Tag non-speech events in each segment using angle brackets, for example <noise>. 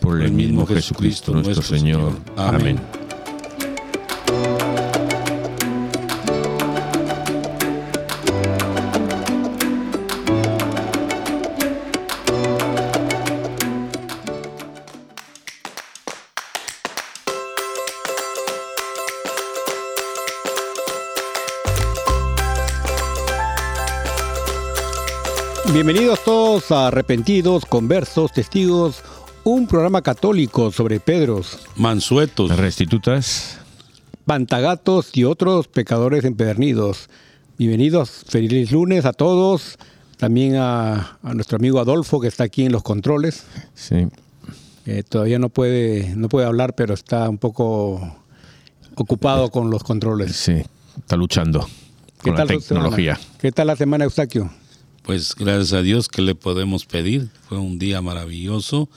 por el mismo Jesucristo nuestro Señor. Amén. Bienvenidos todos a Arrepentidos, Conversos, Testigos, un programa católico sobre Pedros, Mansuetos, Restitutas, pantagatos y otros pecadores empedernidos. Bienvenidos, feliz lunes a todos. También a, a nuestro amigo Adolfo que está aquí en los controles. sí, Eh, todavía no puede, no puede hablar, pero está un poco ocupado con los controles. sí, está luchando con la tecnología. semana? ¿Qué tal la semana, Eustaquio? pues gracias a Dios que le podemos pedir. Fue un día maravilloso,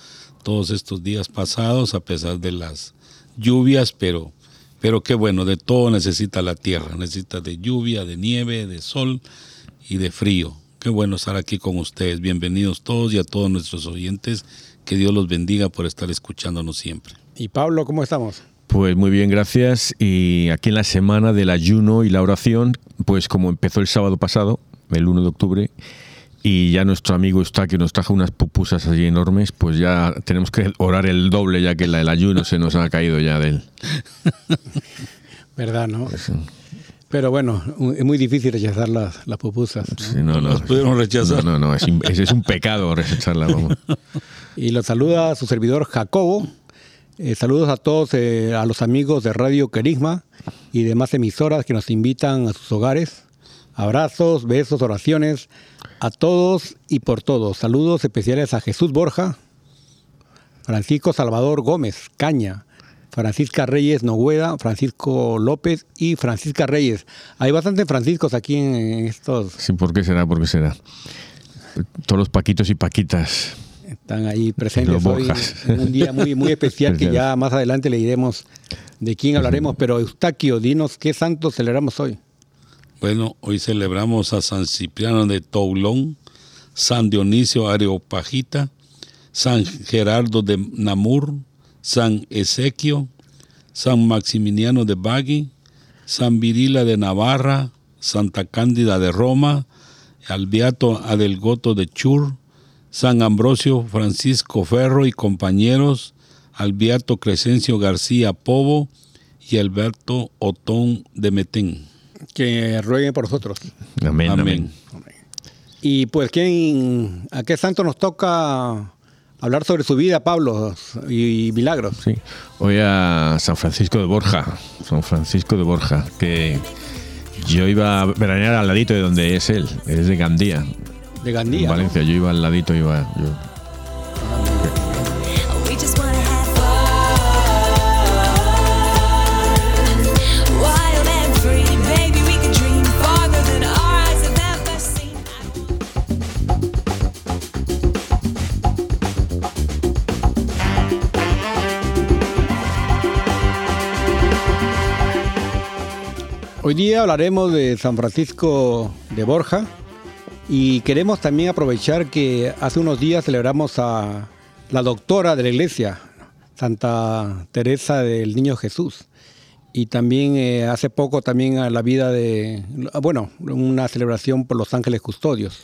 todos estos días pasados, a pesar de las lluvias, pero, pero qué bueno, de todo necesita la tierra, necesita de lluvia, de nieve, de sol y de frío. Qué bueno estar aquí con ustedes. Bienvenidos todos y a todos nuestros oyentes. Que Dios los bendiga por estar escuchándonos siempre. Y Pablo, ¿cómo estamos? Pues muy bien, gracias. Y aquí en la semana del ayuno y la oración, pues como empezó el sábado pasado, el 1 de octubre, y ya nuestro amigo Eustaquio nos trajo unas pupusas allí enormes, pues ya tenemos que orar el doble ya que la, el ayuno se nos ha caído ya de él. <laughs> ¿Verdad, no? Pero bueno, es muy difícil rechazar las, las pupusas. ¿no? Sí, no, no, Nos pudieron rechazar. No, no, no, es, es, un pecado rechazarla. Vamos. <laughs> Y los saluda su servidor Jacobo. Eh, saludos a todos, eh, a los amigos de Radio Querigma y demás emisoras que nos invitan a sus hogares. Abrazos, besos, oraciones a todos y por todos. Saludos especiales a Jesús Borja, Francisco Salvador Gómez Caña, Francisca Reyes Nogueda, Francisco López y Francisca Reyes. Hay bastantes Franciscos aquí en, estos. Sí, ¿por qué será? ¿Por qué será? Todos los paquitos y paquitas. Están ahí presentes hoy en un día muy, muy especial que ya más adelante le diremos de quién hablaremos. Pero Eustaquio, dinos qué santo celebramos hoy. Bueno, hoy celebramos a San Cipriano de Toulon, San Dionisio Areopagita, San Gerardo de Namur, San Ezequio, San Maximiliano de Bagui, San Virila de Navarra, Santa Cándida de Roma, Albeato Adelgoto de Chur, San Ambrosio Francisco Ferro y compañeros, Albeato Crescencio García Pobo y Alberto Otón de Metén. Que rueguen por nosotros. Amén, amén. Amén. Y pues, ¿quién, ¿a qué santo nos toca hablar sobre su vida, Pablo, y, milagros? Sí. Hoy a San Francisco de Borja. San Francisco de Borja, que yo iba a veranear al ladito de donde es él. Es de Gandía, De en Gandía. ¿no? Valencia. Yo iba al ladito, iba. yo- Hoy día hablaremos de San Francisco de Borja y queremos también aprovechar que hace unos días celebramos a la doctora de la iglesia, Santa Teresa del Niño Jesús. Y también eh, hace poco también a la vida de, bueno, una celebración por los ángeles custodios.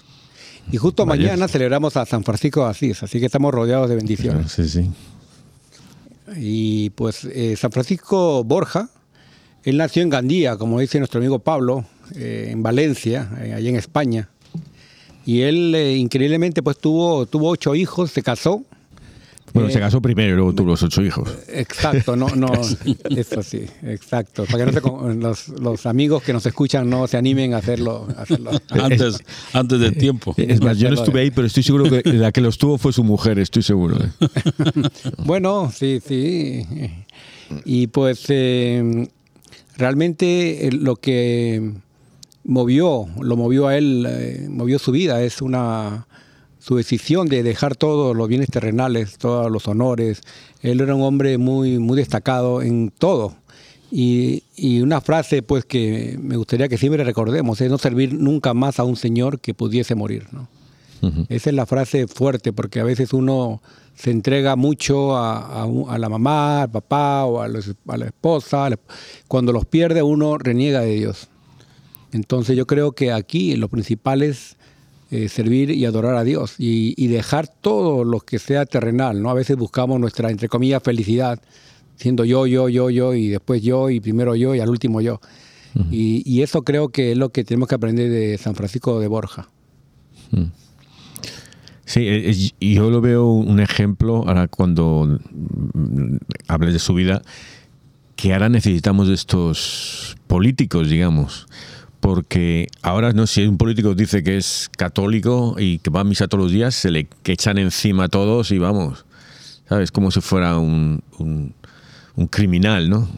Y justo mañana celebramos a San Francisco de Asís, así que estamos rodeados de bendiciones. Sí, sí. Y pues eh, San Francisco Borja, él nació en Gandía, como dice nuestro amigo Pablo, eh, en Valencia, eh, allá en España. Y él eh, increíblemente pues tuvo, tuvo ocho hijos, se casó. Bueno, Eh, se casó primero y luego tuvo los ocho hijos. Exacto, no, no, <laughs> eso sí, exacto. Para que no los, los amigos que nos escuchan no se animen a hacerlo. a hacerlo. <laughs> Antes, antes de tiempo. Es más, yo no estuve ahí, pero estoy seguro que la que los tuvo fue su mujer, estoy seguro. ¿eh? <laughs> Bueno, sí, sí. Y pues eh, realmente eh, lo que movió, lo movió a él, eh, movió su vida, es una su decisión de dejar todos los bienes terrenales, todos los honores. Él era un hombre muy, muy destacado en todo. Y, y una frase pues que me gustaría que siempre recordemos es no servir nunca más a un señor que pudiese morir. ¿no? Esa es la frase fuerte, porque a veces uno se entrega mucho a, a un- a la mamá, al papá o a, los- a la esposa. Cuando los pierde uno reniega de Dios. Entonces yo creo que aquí lo principal es eh, servir y adorar a Dios y, y dejar todo lo que sea terrenal. ¿no? A veces buscamos nuestra, entre comillas, felicidad, siendo yo, yo, yo, yo y después yo y primero yo y al último yo. y, y eso creo que es lo que tenemos que aprender de San Francisco de Borja. Eh, eh, y yo lo veo un ejemplo ahora cuando mm, hables de su vida, que ahora necesitamos de estos políticos, digamos. Porque ahora, no si un político dice que es católico y que va a misa todos los días, se le echan encima a todos y vamos, ¿sabes? Como si fuera un, un, un criminal, ¿no?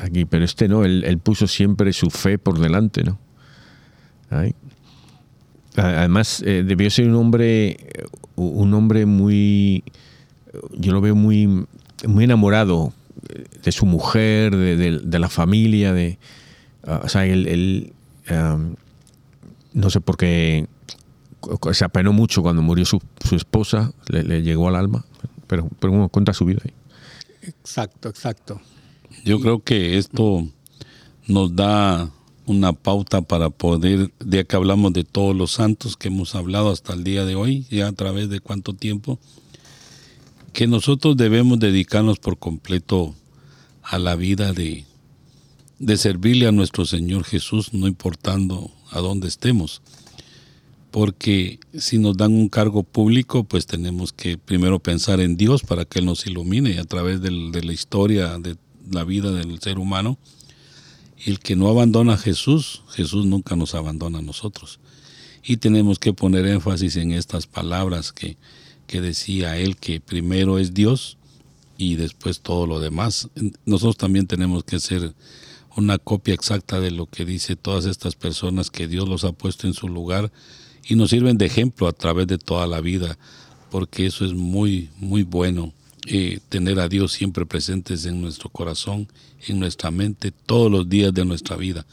Aquí, pero este no, él, él puso siempre su fe por delante, ¿no? Ahí. Además, eh, debió ser un hombre, eh, un hombre muy, yo lo veo muy, muy enamorado eh, de su mujer, de, de- de la familia, de, ah, o sea, él, él, no sé por qué, se apenó mucho cuando murió su, su esposa, le, le llegó al alma, pero, pero bueno, cuenta su vida ahí. Exacto, exacto. Yo creo que esto nos da una pauta para poder, ya que hablamos de todos los santos que hemos hablado hasta el día de hoy, ya a través de cuánto tiempo, que nosotros debemos dedicarnos por completo a la vida de, de servirle a nuestro Señor Jesús, no importando a dónde estemos. Porque si nos dan un cargo público, pues tenemos que primero pensar en Dios para que Él nos ilumine a través de la historia de la vida del ser humano. El que no abandona a Jesús, Jesús nunca nos abandona a nosotros. Y tenemos que poner énfasis en estas palabras que, que decía Él, que primero es Dios y después todo lo demás. Nosotros también tenemos que ser una copia exacta de lo que dice todas estas personas que Dios los ha puesto en su lugar y nos sirven de ejemplo a través de toda la vida, porque eso es muy, muy bueno, eh, tener a Dios siempre presentes en nuestro corazón, en nuestra mente, todos los días de nuestra vida.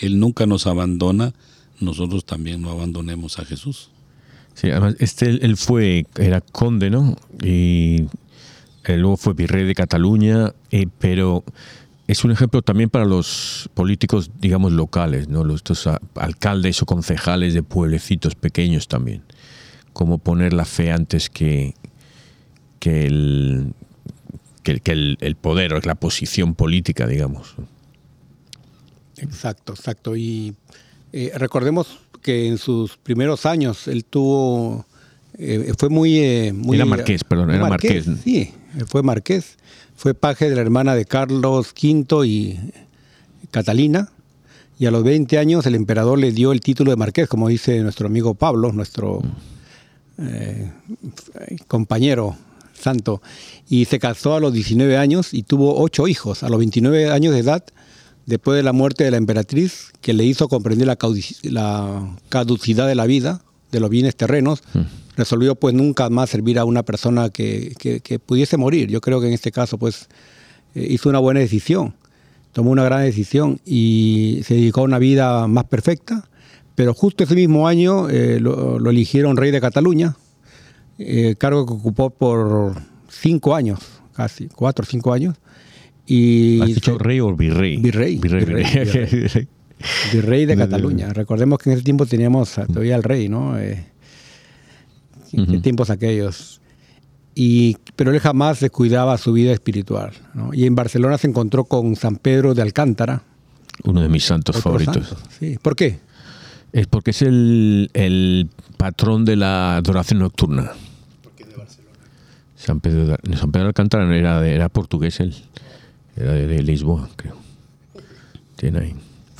Él nunca nos abandona, nosotros también no abandonemos a Jesús. Sí, además, este él, fue, era conde, ¿no? Y eh, luego fue virrey de Cataluña, eh, pero es un ejemplo también para los políticos, digamos, locales, ¿no? Los estos a- alcaldes o concejales de pueblecitos pequeños también. Cómo poner la fe antes que, que, el, que, que el, el poder o la posición política, digamos. Exacto, exacto. Y eh, recordemos que en sus primeros años él tuvo, eh, fue muy, eh, muy... Era marqués, perdón, era marqués. Sí, fue marqués. Fue paje de la hermana de Carlos V y Catalina. Y a los 20 años el emperador le dio el título de marqués, como dice nuestro amigo Pablo, nuestro eh, compañero santo. Y se casó a los 19 años y tuvo ocho hijos. A los 29 años de edad, después de la muerte de la emperatriz, que le hizo comprender la, la caducidad de la vida, de los bienes terrenos, resolvió pues nunca más servir a una persona que, que- que pudiese morir. Yo creo que en este caso pues eh, hizo una buena decisión. tomó una gran decisión y se dedicó a una vida más perfecta, pero justo ese mismo año eh, lo, lo eligieron rey de Cataluña, eh, cargo que ocupó por cinco años, casi, cuatro o cinco años. Y ¿Has dicho rey o virrey? Virrey, Virrey, virrey, virrey. virrey. de Cataluña. Recordemos que en ese tiempo teníamos todavía al rey, ¿no? Eh, ¿qué- qué Ujú. tiempos aquellos. Y, pero él jamás descuidaba su vida espiritual. ¿no? Y en Barcelona se encontró con San Pedro de Alcántara. Uno de mis santos favoritos. santo, Sí. ¿Por qué? Es porque es el, el patrón de la adoración nocturna. San Pedro, de, San Pedro de Alcántara era, era portugués él. Era de, de Lisboa, creo. Tiene ahí.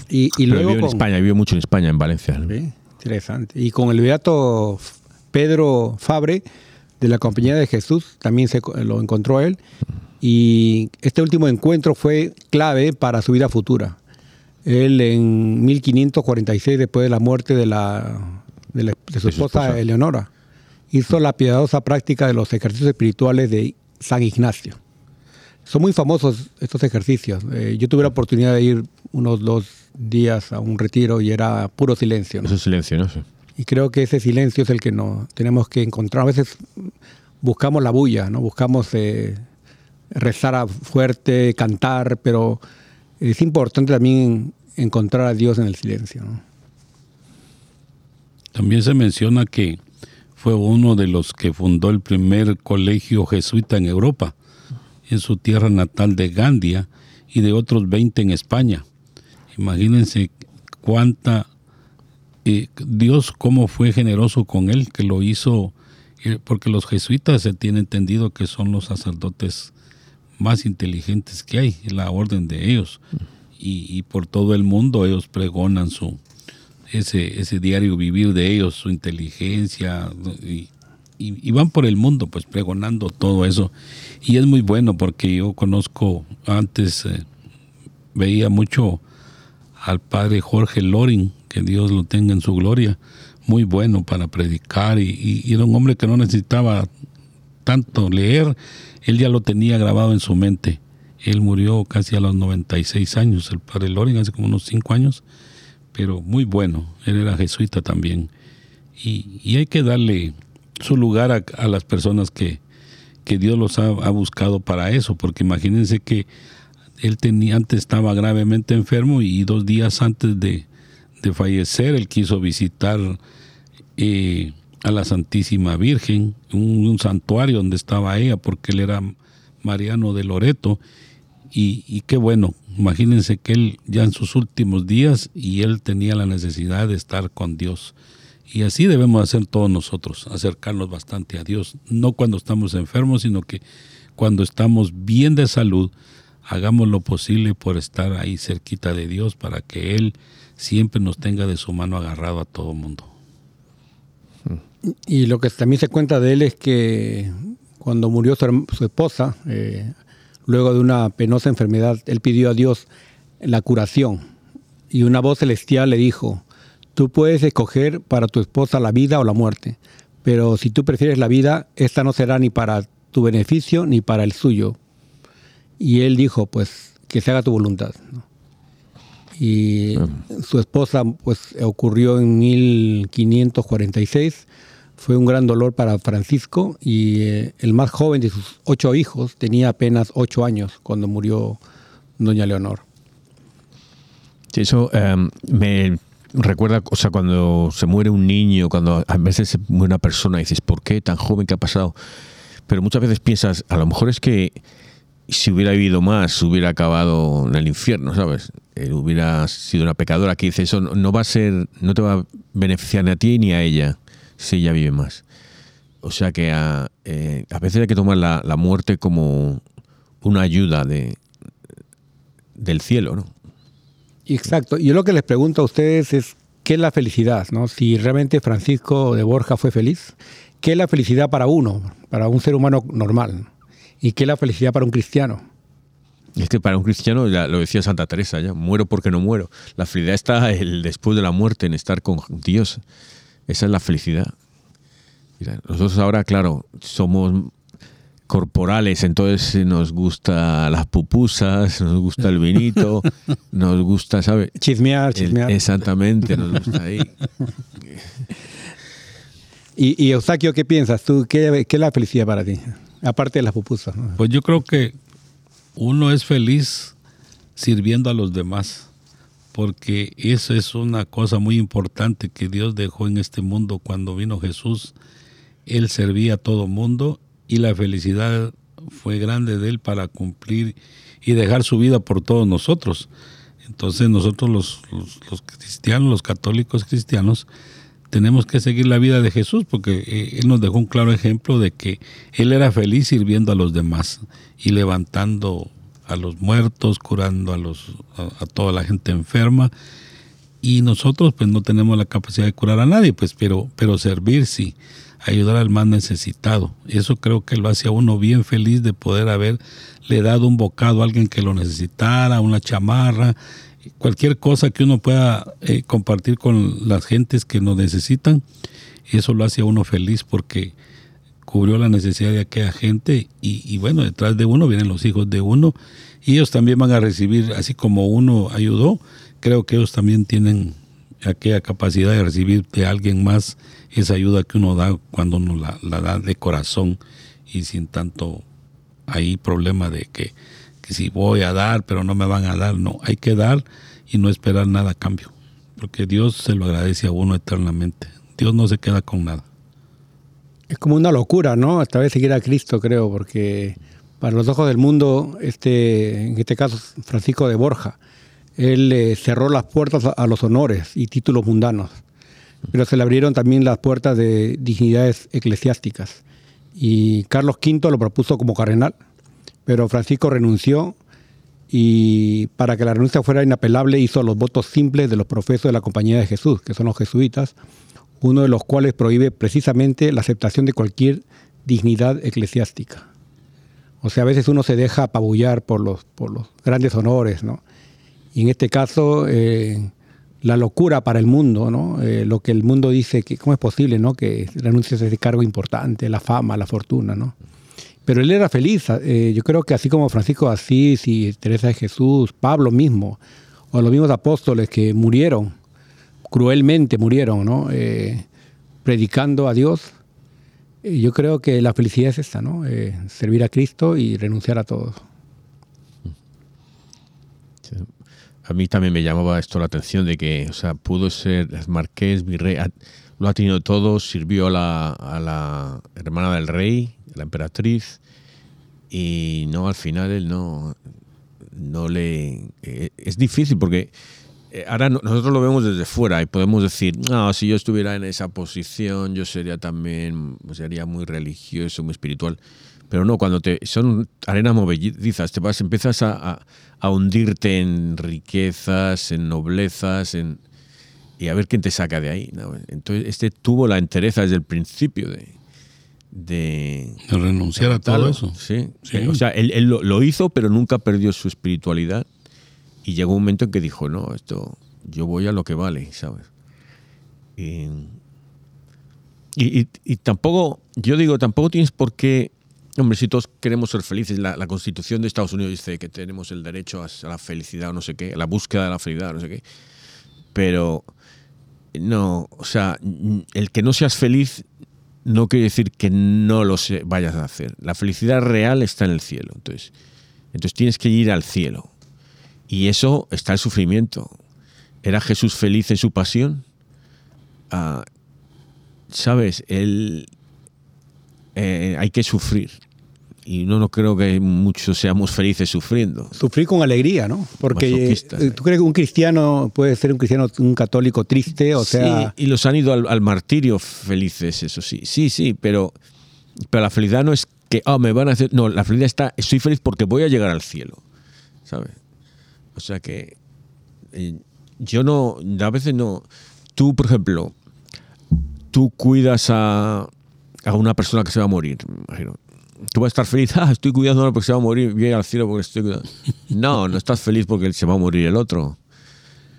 Y, luego vivió en con- España, vivió mucho en España, en Valencia. ¿no? Sí, interesante. Y con el beato Pedro Fabre de la Compañía de Jesús, también se, lo encontró él. Y este último encuentro fue clave para su vida futura. Él en 1546, después de la muerte de, la, de, la- de su De su esposa esposa. Eleonora, hizo la piadosa práctica de los ejercicios espirituales de San Ignacio. Son muy famosos estos ejercicios. Eh, yo tuve la oportunidad de ir unos dos días a un retiro y era puro silencio. ¿no? Eso es silencio, ¿no? Sí. Y creo que ese silencio es el que no tenemos que encontrar. A veces buscamos la bulla, ¿no? Buscamos eh, rezar a fuerte, cantar, pero es importante también encontrar a Dios en el silencio. ¿no? También se menciona que fue uno de los que fundó el primer colegio jesuita en Europa, en su tierra natal de Gandia y de otros 20 en España. Imagínense cuánta eh, Dios cómo fue generoso con él, que lo hizo, eh, porque los jesuitas se tiene entendido que son los sacerdotes más inteligentes que hay, la orden de ellos. Y, y por todo el mundo ellos pregonan su, ese, ese diario vivir de ellos, su inteligencia, y, van por el mundo pues pregonando todo eso. Y es muy bueno porque yo conozco, antes eh, veía mucho al padre Jorge Loring, que Dios lo tenga en su gloria, muy bueno para predicar y era un hombre que no necesitaba tanto leer, él ya lo tenía grabado en su mente. Él murió casi a los 96 años, el padre Loring, hace como unos 5 años, pero muy bueno, él era jesuita también. Y, y hay que darle su lugar a, a las personas que, que Dios los ha, buscado para eso, porque imagínense que él tenía, antes estaba gravemente enfermo y dos días antes de, de fallecer, él quiso visitar eh, a la Santísima Virgen, un, un santuario donde estaba ella, porque él era Mariano de Loreto. Y, y qué bueno, imagínense que él ya en sus últimos días y él tenía la necesidad de estar con Dios. Y así debemos hacer todos nosotros, acercarnos bastante a Dios, no cuando estamos enfermos, sino que cuando estamos bien de salud, hagamos lo posible por estar ahí cerquita de Dios para que Él siempre nos tenga de su mano agarrado a todo mundo. Y lo que también se cuenta de él es que cuando murió su, esposa, eh, luego de una penosa enfermedad, él pidió a Dios la curación. Y una voz celestial le dijo, tú puedes escoger para tu esposa la vida o la muerte, pero si tú prefieres la vida, esta no será ni para tu beneficio ni para el suyo. Y él dijo, pues, que se haga tu voluntad. ¿no? Y su esposa, pues, ocurrió en 1546. Fue un gran dolor para Francisco y eh, el más joven de sus ocho hijos tenía apenas ocho años cuando murió doña Leonor. Eso em, me recuerda, o sea, cuando se muere un niño, cuando a veces se muere una persona y dices, ¿por qué tan joven que ha pasado? Pero muchas veces piensas, a lo mejor es que si hubiera vivido más, hubiera acabado en el infierno, ¿sabes? Eh, hubiera sido una pecadora que dice, eso no va a ser, no te va a beneficiar ni a ti ni a ella si ella vive más. O sea que a, eh, a veces hay que tomar la, la muerte como una ayuda de, del cielo, ¿no? Exacto. Yo lo que les pregunto a ustedes es, ¿qué es la felicidad? ¿no? Si realmente Francisco de Borja fue feliz, ¿qué es la felicidad para uno, para un ser humano normal? ¿Y qué es la felicidad para un cristiano? Es que para un cristiano, ya lo decía Santa Teresa, ya muero porque no muero. La felicidad está el después de la muerte, en estar con Dios. Esa es la felicidad. Mira, nosotros ahora, claro, somos corporales, entonces nos gusta las pupusas, nos gusta el vinito, <laughs> nos gusta, ¿sabes? Chismear, El- chismear. exactamente, nos gusta ahí. <laughs> Y, y Eustaquio, ¿qué piensas tú? ¿Qué, qué es la felicidad para ti? Aparte de las pupusas. ¿no? Pues yo creo que uno es feliz sirviendo a los demás, porque eso es una cosa muy importante que Dios dejó en este mundo cuando vino Jesús. Él servía a todo mundo y la felicidad fue grande de él para cumplir y dejar su vida por todos nosotros. Entonces nosotros los, los- cristianos, los católicos cristianos, tenemos que seguir la vida de Jesús porque eh, Él nos dejó un claro ejemplo de que Él era feliz sirviendo a los demás y levantando a los muertos, curando a, los, a, toda la gente enferma. Y nosotros pues no tenemos la capacidad de curar a nadie, pues, pero, pero servir sí, ayudar al más necesitado. Eso creo que lo hace a uno bien feliz de poder haberle dado un bocado a alguien que lo necesitara, una chamarra, cualquier cosa que uno pueda eh, compartir con las gentes que nos necesitan, eso lo hace a uno feliz porque cubrió la necesidad de aquella gente y, bueno, detrás de uno vienen los hijos de uno y ellos también van a recibir, así como uno ayudó, creo que ellos también tienen aquella capacidad de recibir de alguien más esa ayuda que uno da cuando uno la, la da de corazón y sin tanto ahí problema de que, que si voy a dar pero no me van a dar, no, hay que dar y no esperar nada a cambio, porque Dios se lo agradece a uno eternamente, Dios no se queda con nada. Es como una locura, ¿no? Esta vez seguir a Cristo, creo, porque para los ojos del mundo, este, en este caso Francisco de Borja, él eh, cerró las puertas a, los honores y títulos mundanos, pero se le abrieron también las puertas de dignidades eclesiásticas. Y Carlos V lo propuso como cardenal, pero Francisco renunció y para que la renuncia fuera inapelable hizo los votos simples de los profesos de la Compañía de Jesús, que son los jesuitas, uno de los cuales prohíbe precisamente la aceptación de cualquier dignidad eclesiástica. O sea, a veces uno se deja apabullar por los, por los grandes honores, ¿no? Y en este caso, eh, la locura para el mundo, ¿no? Eh, lo que el mundo dice, que cómo es posible, ¿no? Que renuncies a ese cargo importante, la fama, la fortuna, ¿no? Pero él era feliz. eh, yo creo que así como Francisco de Asís y Teresa de Jesús, Pablo mismo, o los mismos apóstoles que murieron, cruelmente murieron, ¿no? Eh, predicando a Dios. Yo creo que la felicidad es esta, ¿no? Eh, servir a Cristo y renunciar a todo. A mí también me llamaba esto la atención de que, o sea, pudo ser marqués, virrey, lo ha tenido todo, sirvió a la, a la hermana del rey, la emperatriz, y no, al final él no, no le... eh, es difícil porque ahora no- nosotros lo vemos desde fuera y podemos decir, no, si yo estuviera en esa posición, yo sería también, sería muy religioso, muy espiritual. Pero no, cuando te son arenas movedizas, te vas, empiezas a, a- a hundirte en riquezas, en noblezas, en, y a ver quién te saca de ahí. ¿no? Entonces, este tuvo la entereza desde el principio de, de De renunciar a todo eso. Sí, Sí. O sea, él, él lo, lo hizo, pero nunca perdió su espiritualidad. Y llegó un momento en que dijo, no, esto, yo voy a lo que vale, ¿sabes? Y, y, tampoco, yo digo, tampoco tienes por qué, hombre, si todos queremos ser felices, la, constitución de Estados Unidos dice que tenemos el derecho a, la felicidad o no sé qué, a la búsqueda de la felicidad no sé qué, pero no, o sea, el que no seas feliz no quiere decir que no lo vayas a hacer. La felicidad real está en el cielo. Entonces, entonces tienes que ir al cielo. Y eso está el sufrimiento. ¿Era Jesús feliz en su pasión? Ah, Sabes, él eh, hay que sufrir. Y no, no creo que muchos seamos felices sufriendo. Sufrir con alegría, ¿no? Porque eh, tú crees que un cristiano puede ser un cristiano, un católico triste, o sea, Sí, y los han ido al, al martirio felices, eso sí. Sí, sí, pero, pero la felicidad no es que, ah, me van a hacer. No, la felicidad está, estoy feliz porque voy a llegar al cielo. ¿Sabes? O sea que eh, yo no, a veces no. Tú, por ejemplo, tú cuidas a, a una persona que se va a morir, me imagino. Tú vas a estar feliz, <laughs> ah, estoy cuidando a una persona que se va a morir, voy al cielo porque estoy cuidando. No, no estás feliz porque se va a morir el otro.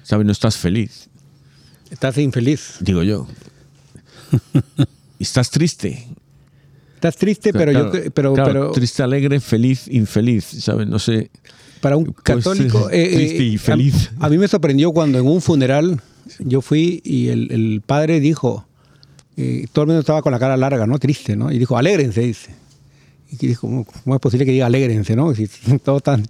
¿Sabes? No estás feliz estás infeliz. digo yo. ¿Estás triste? Estás triste, pero yo, pero, claro, pero triste, alegre, feliz, infeliz, ¿sabes? No sé. Para un Pues, católico. eh, triste y a- feliz. A, mí me sorprendió cuando en un funeral yo fui y el, el padre dijo, eh, todo el mundo estaba con la cara larga, ¿no? Triste, ¿no? Y dijo, alégrense, dice. Y dijo, ¿cómo, cómo es posible que diga alégrense, no? Si <laughs> todo tan...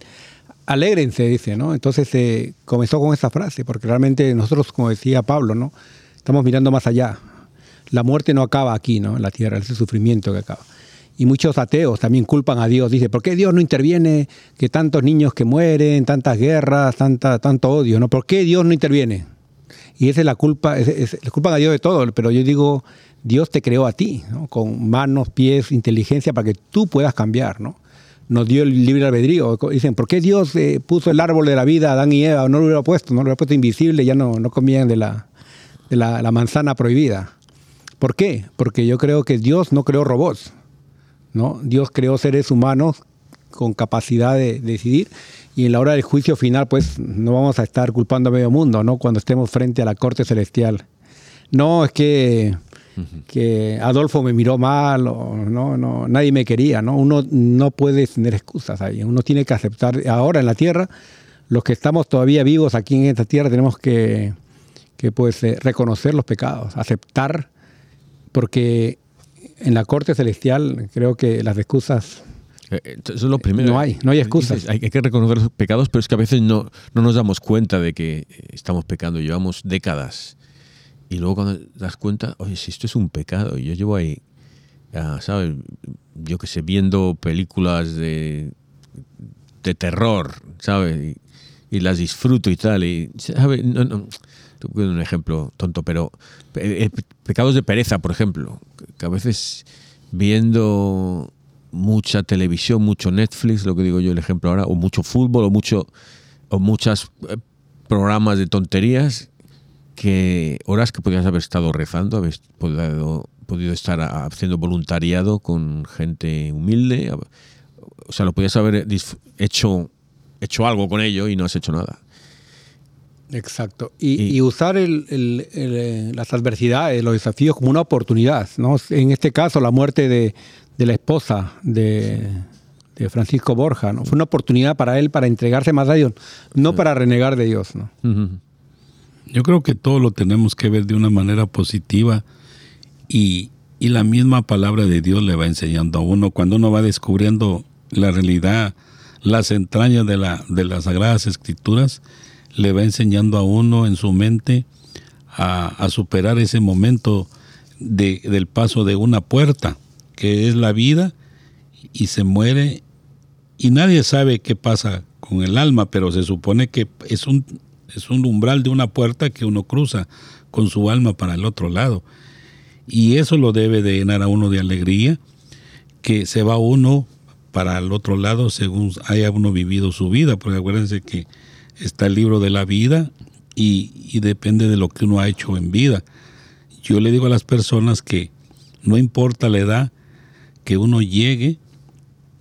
Alégrense, dice, ¿no? Entonces eh, comenzó con esa frase, porque realmente nosotros, como decía Pablo, ¿no? Estamos mirando más allá. La muerte no acaba aquí, ¿no? En la tierra, es el sufrimiento que acaba. Y muchos ateos también culpan a Dios. Dice, ¿por qué Dios no interviene? Que tantos niños que mueren, tantas guerras, tanta, tanto odio, ¿no? ¿Por qué Dios no interviene? Y esa es la culpa, es, es- culpan a Dios de todo, pero yo digo, Dios te creó a ti, con manos, pies, inteligencia, para que tú puedas cambiar, ¿no? Nos dio el libre albedrío. Dicen, ¿por qué Dios eh, puso el árbol de la vida a Adán y Eva? No lo hubiera puesto, no lo hubiera puesto invisible, ya no, no comían de, la, de la manzana prohibida. ¿Por qué? Porque yo creo que Dios no creó robots, ¿no? Dios creó seres humanos con capacidad de decidir y en la hora del juicio final pues no vamos a estar culpando a medio mundo, ¿no? Cuando estemos frente a la corte celestial. No, es que, que Adolfo me miró mal o no, no, nadie me quería, ¿no? Uno no puede tener excusas ahí, uno tiene que aceptar, ahora en la tierra, los que estamos todavía vivos aquí en esta tierra tenemos que, que pues eh, reconocer los pecados, aceptar, porque en la corte celestial creo que las excusas Eh, eh, Eso es lo primero. No hay, no hay excusas. Dices, hay, que reconocer los pecados, pero es que a veces no, no nos damos cuenta de que estamos pecando. Llevamos décadas. Y luego cuando das cuenta, oye, si esto es un pecado, y yo llevo ahí, ah, ¿sabes? Yo que sé, viendo películas de, de terror, ¿sabes? Y, y las disfruto y tal. Y, ¿sabes? No, no, un ejemplo tonto, pero eh, eh, pecados de pereza, por ejemplo, que a veces viendo mucha televisión, mucho Netflix, lo que digo yo el ejemplo ahora, o mucho fútbol, o mucho o muchos eh, programas de tonterías que horas que podías haber estado rezando, habéis podido, estar haciendo voluntariado con gente humilde, o sea, lo podías haber hecho hecho algo con ello y no has hecho nada. Exacto. Y, Y- y usar el- el- el, eh, las adversidades, los desafíos como una oportunidad. ¿no? En este caso, la muerte de, de la esposa de, de Francisco Borja ¿no? fue una oportunidad para él para entregarse más a Dios, no para renegar de Dios. ¿no? Yo creo que todo lo tenemos que ver de una manera positiva y, y la misma palabra de Dios le va enseñando a uno cuando uno va descubriendo la realidad, las entrañas de, la, de las Sagradas Escrituras, le va enseñando a uno en su mente a, superar ese momento de- del paso de una puerta, que es la vida, y se muere y nadie sabe qué pasa con el alma, pero se supone que es un, es un umbral de una puerta que uno cruza con su alma para el otro lado. Y eso lo debe de llenar a uno de alegría, que se va uno para el otro lado según haya uno vivido su vida, porque acuérdense que está el libro de la vida y, depende de lo que uno ha hecho en vida. Yo le digo a las personas que no importa la edad que uno llegue,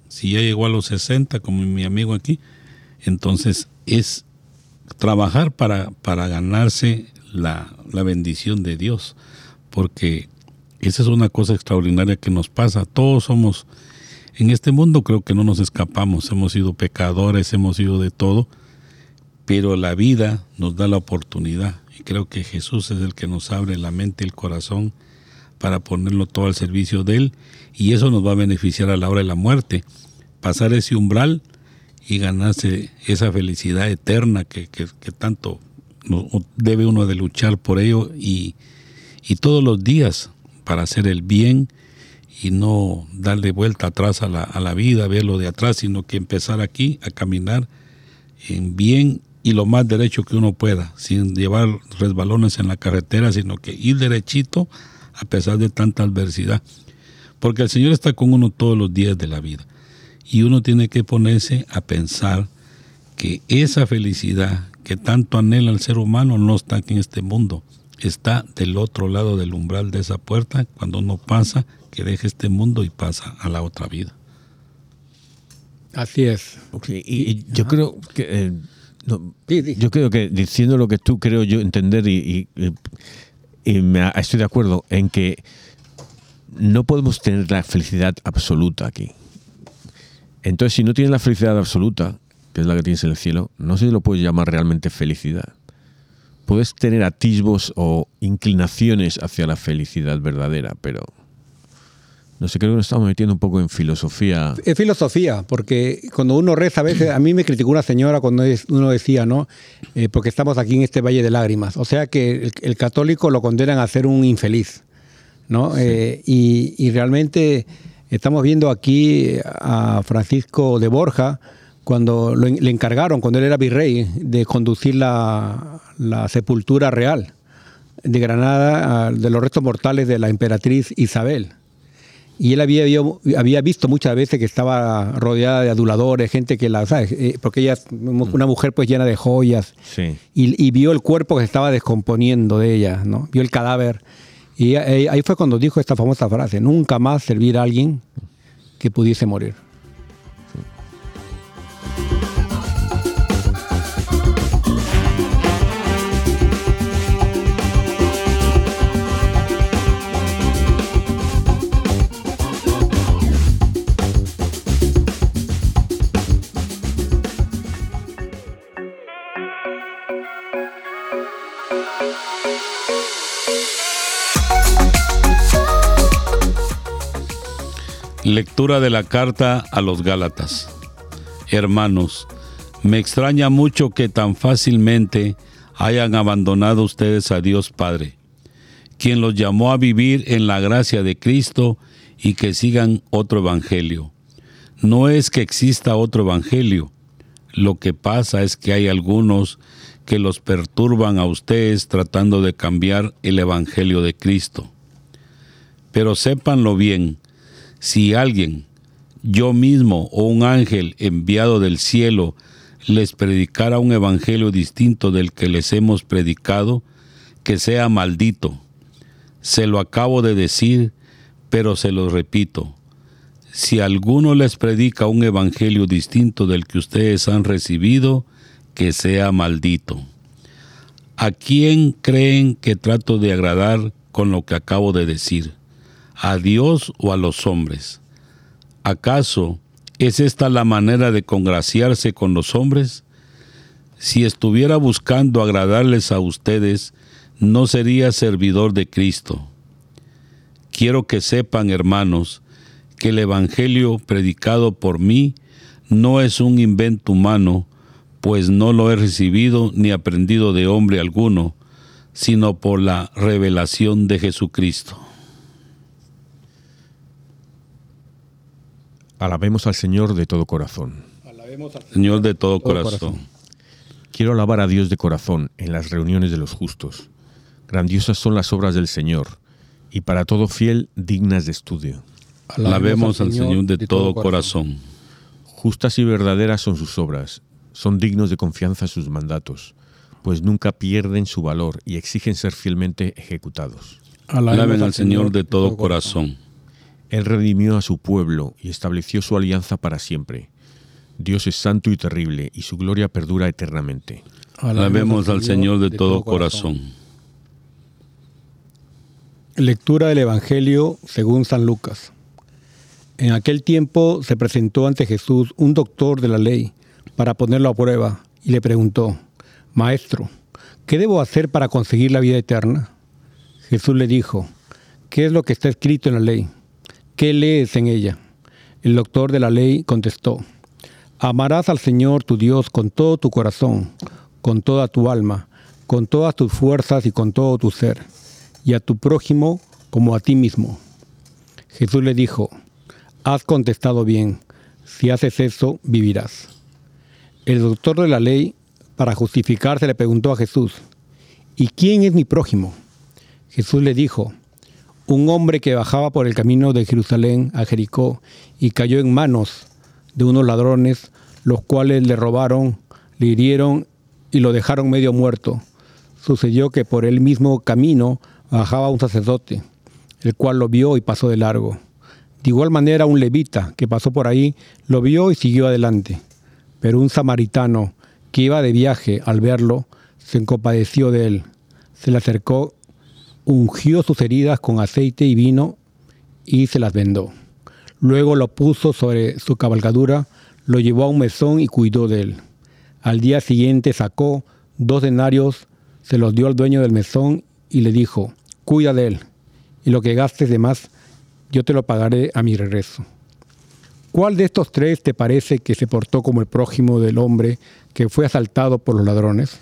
si ya llegó a los 60, como mi amigo aquí, entonces es trabajar para, para ganarse la, la bendición de Dios, porque esa es una cosa extraordinaria que nos pasa. Todos somos, en este mundo creo que no nos escapamos, hemos sido pecadores, hemos sido de todo, pero la vida nos da la oportunidad. Y creo que Jesús es el que nos abre la mente y el corazón para ponerlo todo al servicio de Él. Y eso nos va a beneficiar a la hora de la muerte, pasar ese umbral y ganarse esa felicidad eterna que, tanto debe uno de luchar por ello y, y todos los días para hacer el bien y no darle vuelta atrás a la, a la vida, verlo de atrás, sino que empezar aquí a caminar en bien y lo más derecho que uno pueda, sin llevar resbalones en la carretera, sino que ir derechito a pesar de tanta adversidad. Porque el Señor está con uno todos los días de la vida. Y uno tiene que ponerse a pensar que esa felicidad que tanto anhela el ser humano no está aquí en este mundo. Está del otro lado del umbral de esa puerta cuando uno pasa, que deja este mundo y pasa a la otra vida. Así es. Ok, y, y yo creo que eh, no, Sí, sí. yo creo que diciendo lo que tú creo yo entender y, y- me- estoy de acuerdo en que no podemos tener la felicidad absoluta aquí. Entonces, si no tienes la felicidad absoluta, que es la que tienes en el cielo, no sé si lo puedes llamar realmente felicidad. Puedes tener atisbos o inclinaciones hacia la felicidad verdadera, pero no sé, creo que nos estamos metiendo un poco en filosofía. Es filosofía, porque cuando uno reza, a veces, a mí me criticó una señora cuando uno decía, ¿no? Eh, porque estamos aquí en este valle de lágrimas. O sea que el, el católico lo condenan a ser un infeliz, ¿no? Eh, y, y realmente estamos viendo aquí a Francisco de Borja, cuando lo le encargaron, cuando él era virrey, de conducir la, la sepultura real de Granada, de los restos mortales de la emperatriz Isabel. Y él había, visto muchas veces que estaba rodeada de aduladores, gente que la, ¿sabes? Eh, porque ella es una mujer pues llena de joyas. Sí. Y, y vio el cuerpo que estaba descomponiendo de ella, ¿no? Vio el cadáver. Y ahí fue cuando dijo esta famosa frase, nunca más servir a alguien que pudiese morir. Lectura de la carta a los Gálatas. Hermanos, me extraña mucho que tan fácilmente hayan abandonado ustedes a Dios Padre, quien los llamó a vivir en la gracia de Cristo y que sigan otro evangelio. No es que exista otro evangelio, lo que pasa es que hay algunos que los perturban a ustedes tratando de cambiar el evangelio de Cristo. Pero sépanlo bien, si alguien, yo mismo o un ángel enviado del cielo, les predicara un evangelio distinto del que les hemos predicado, que sea maldito. Se lo acabo de decir, pero se lo repito. Si alguno les predica un evangelio distinto del que ustedes han recibido, que sea maldito. ¿A quién creen que trato de agradar con lo que acabo de decir? ¿A Dios o a los hombres? ¿Acaso es esta la manera de congraciarse con los hombres? Si estuviera buscando agradarles a ustedes, no sería servidor de Cristo. Quiero que sepan, hermanos, que el Evangelio predicado por mí no es un invento humano, pues no lo he recibido ni aprendido de hombre alguno, sino por la revelación de Jesucristo. Alabemos al Señor de todo corazón. Señor de todo, Todo corazón. corazón. Quiero alabar a Dios de corazón en las reuniones de los justos. Grandiosas son las obras del Señor, y para todo fiel dignas de estudio. Alabemos al Señor de todo corazón. Justas y verdaderas son sus obras, son dignos de confianza sus mandatos, pues nunca pierden su valor y exigen ser fielmente ejecutados. Alaben al Señor de todo corazón. Él redimió a su pueblo y estableció su alianza para siempre. Dios es santo y terrible, y su gloria perdura eternamente. Alabemos al Señor de todo corazón. Lectura del Evangelio según San Lucas. En aquel tiempo se presentó ante Jesús un doctor de la ley para ponerlo a prueba y le preguntó, Maestro, ¿qué debo hacer para conseguir la vida eterna? Jesús le dijo, ¿qué es lo que está escrito en la ley? ¿Qué lees en ella? El doctor de la ley contestó, Amarás al Señor tu Dios con todo tu corazón, con toda tu alma, con todas tus fuerzas y con todo tu ser, y a tu prójimo como a ti mismo. Jesús le dijo, Has contestado bien, si haces eso, vivirás. El doctor de la ley, para justificarse, le preguntó a Jesús, ¿y quién es mi prójimo? Jesús le dijo, un hombre que bajaba por el camino de Jerusalén a Jericó y cayó en manos de unos ladrones, los cuales le robaron, le hirieron y lo dejaron medio muerto. Sucedió que por el mismo camino bajaba un sacerdote, el cual lo vio y pasó de largo. De igual manera un levita que pasó por ahí lo vio y siguió adelante. Pero un samaritano que iba de viaje al verlo se compadeció de él, se le acercó, ungió sus heridas con aceite y vino y se las vendó. Luego lo puso sobre su cabalgadura, lo llevó a un mesón y cuidó de él. Al día siguiente sacó dos denarios, se los dio al dueño del mesón y le dijo, cuida de él, y lo que gastes de más, yo te lo pagaré a mi regreso. ¿Cuál de estos tres te parece que se portó como el prójimo del hombre que fue asaltado por los ladrones?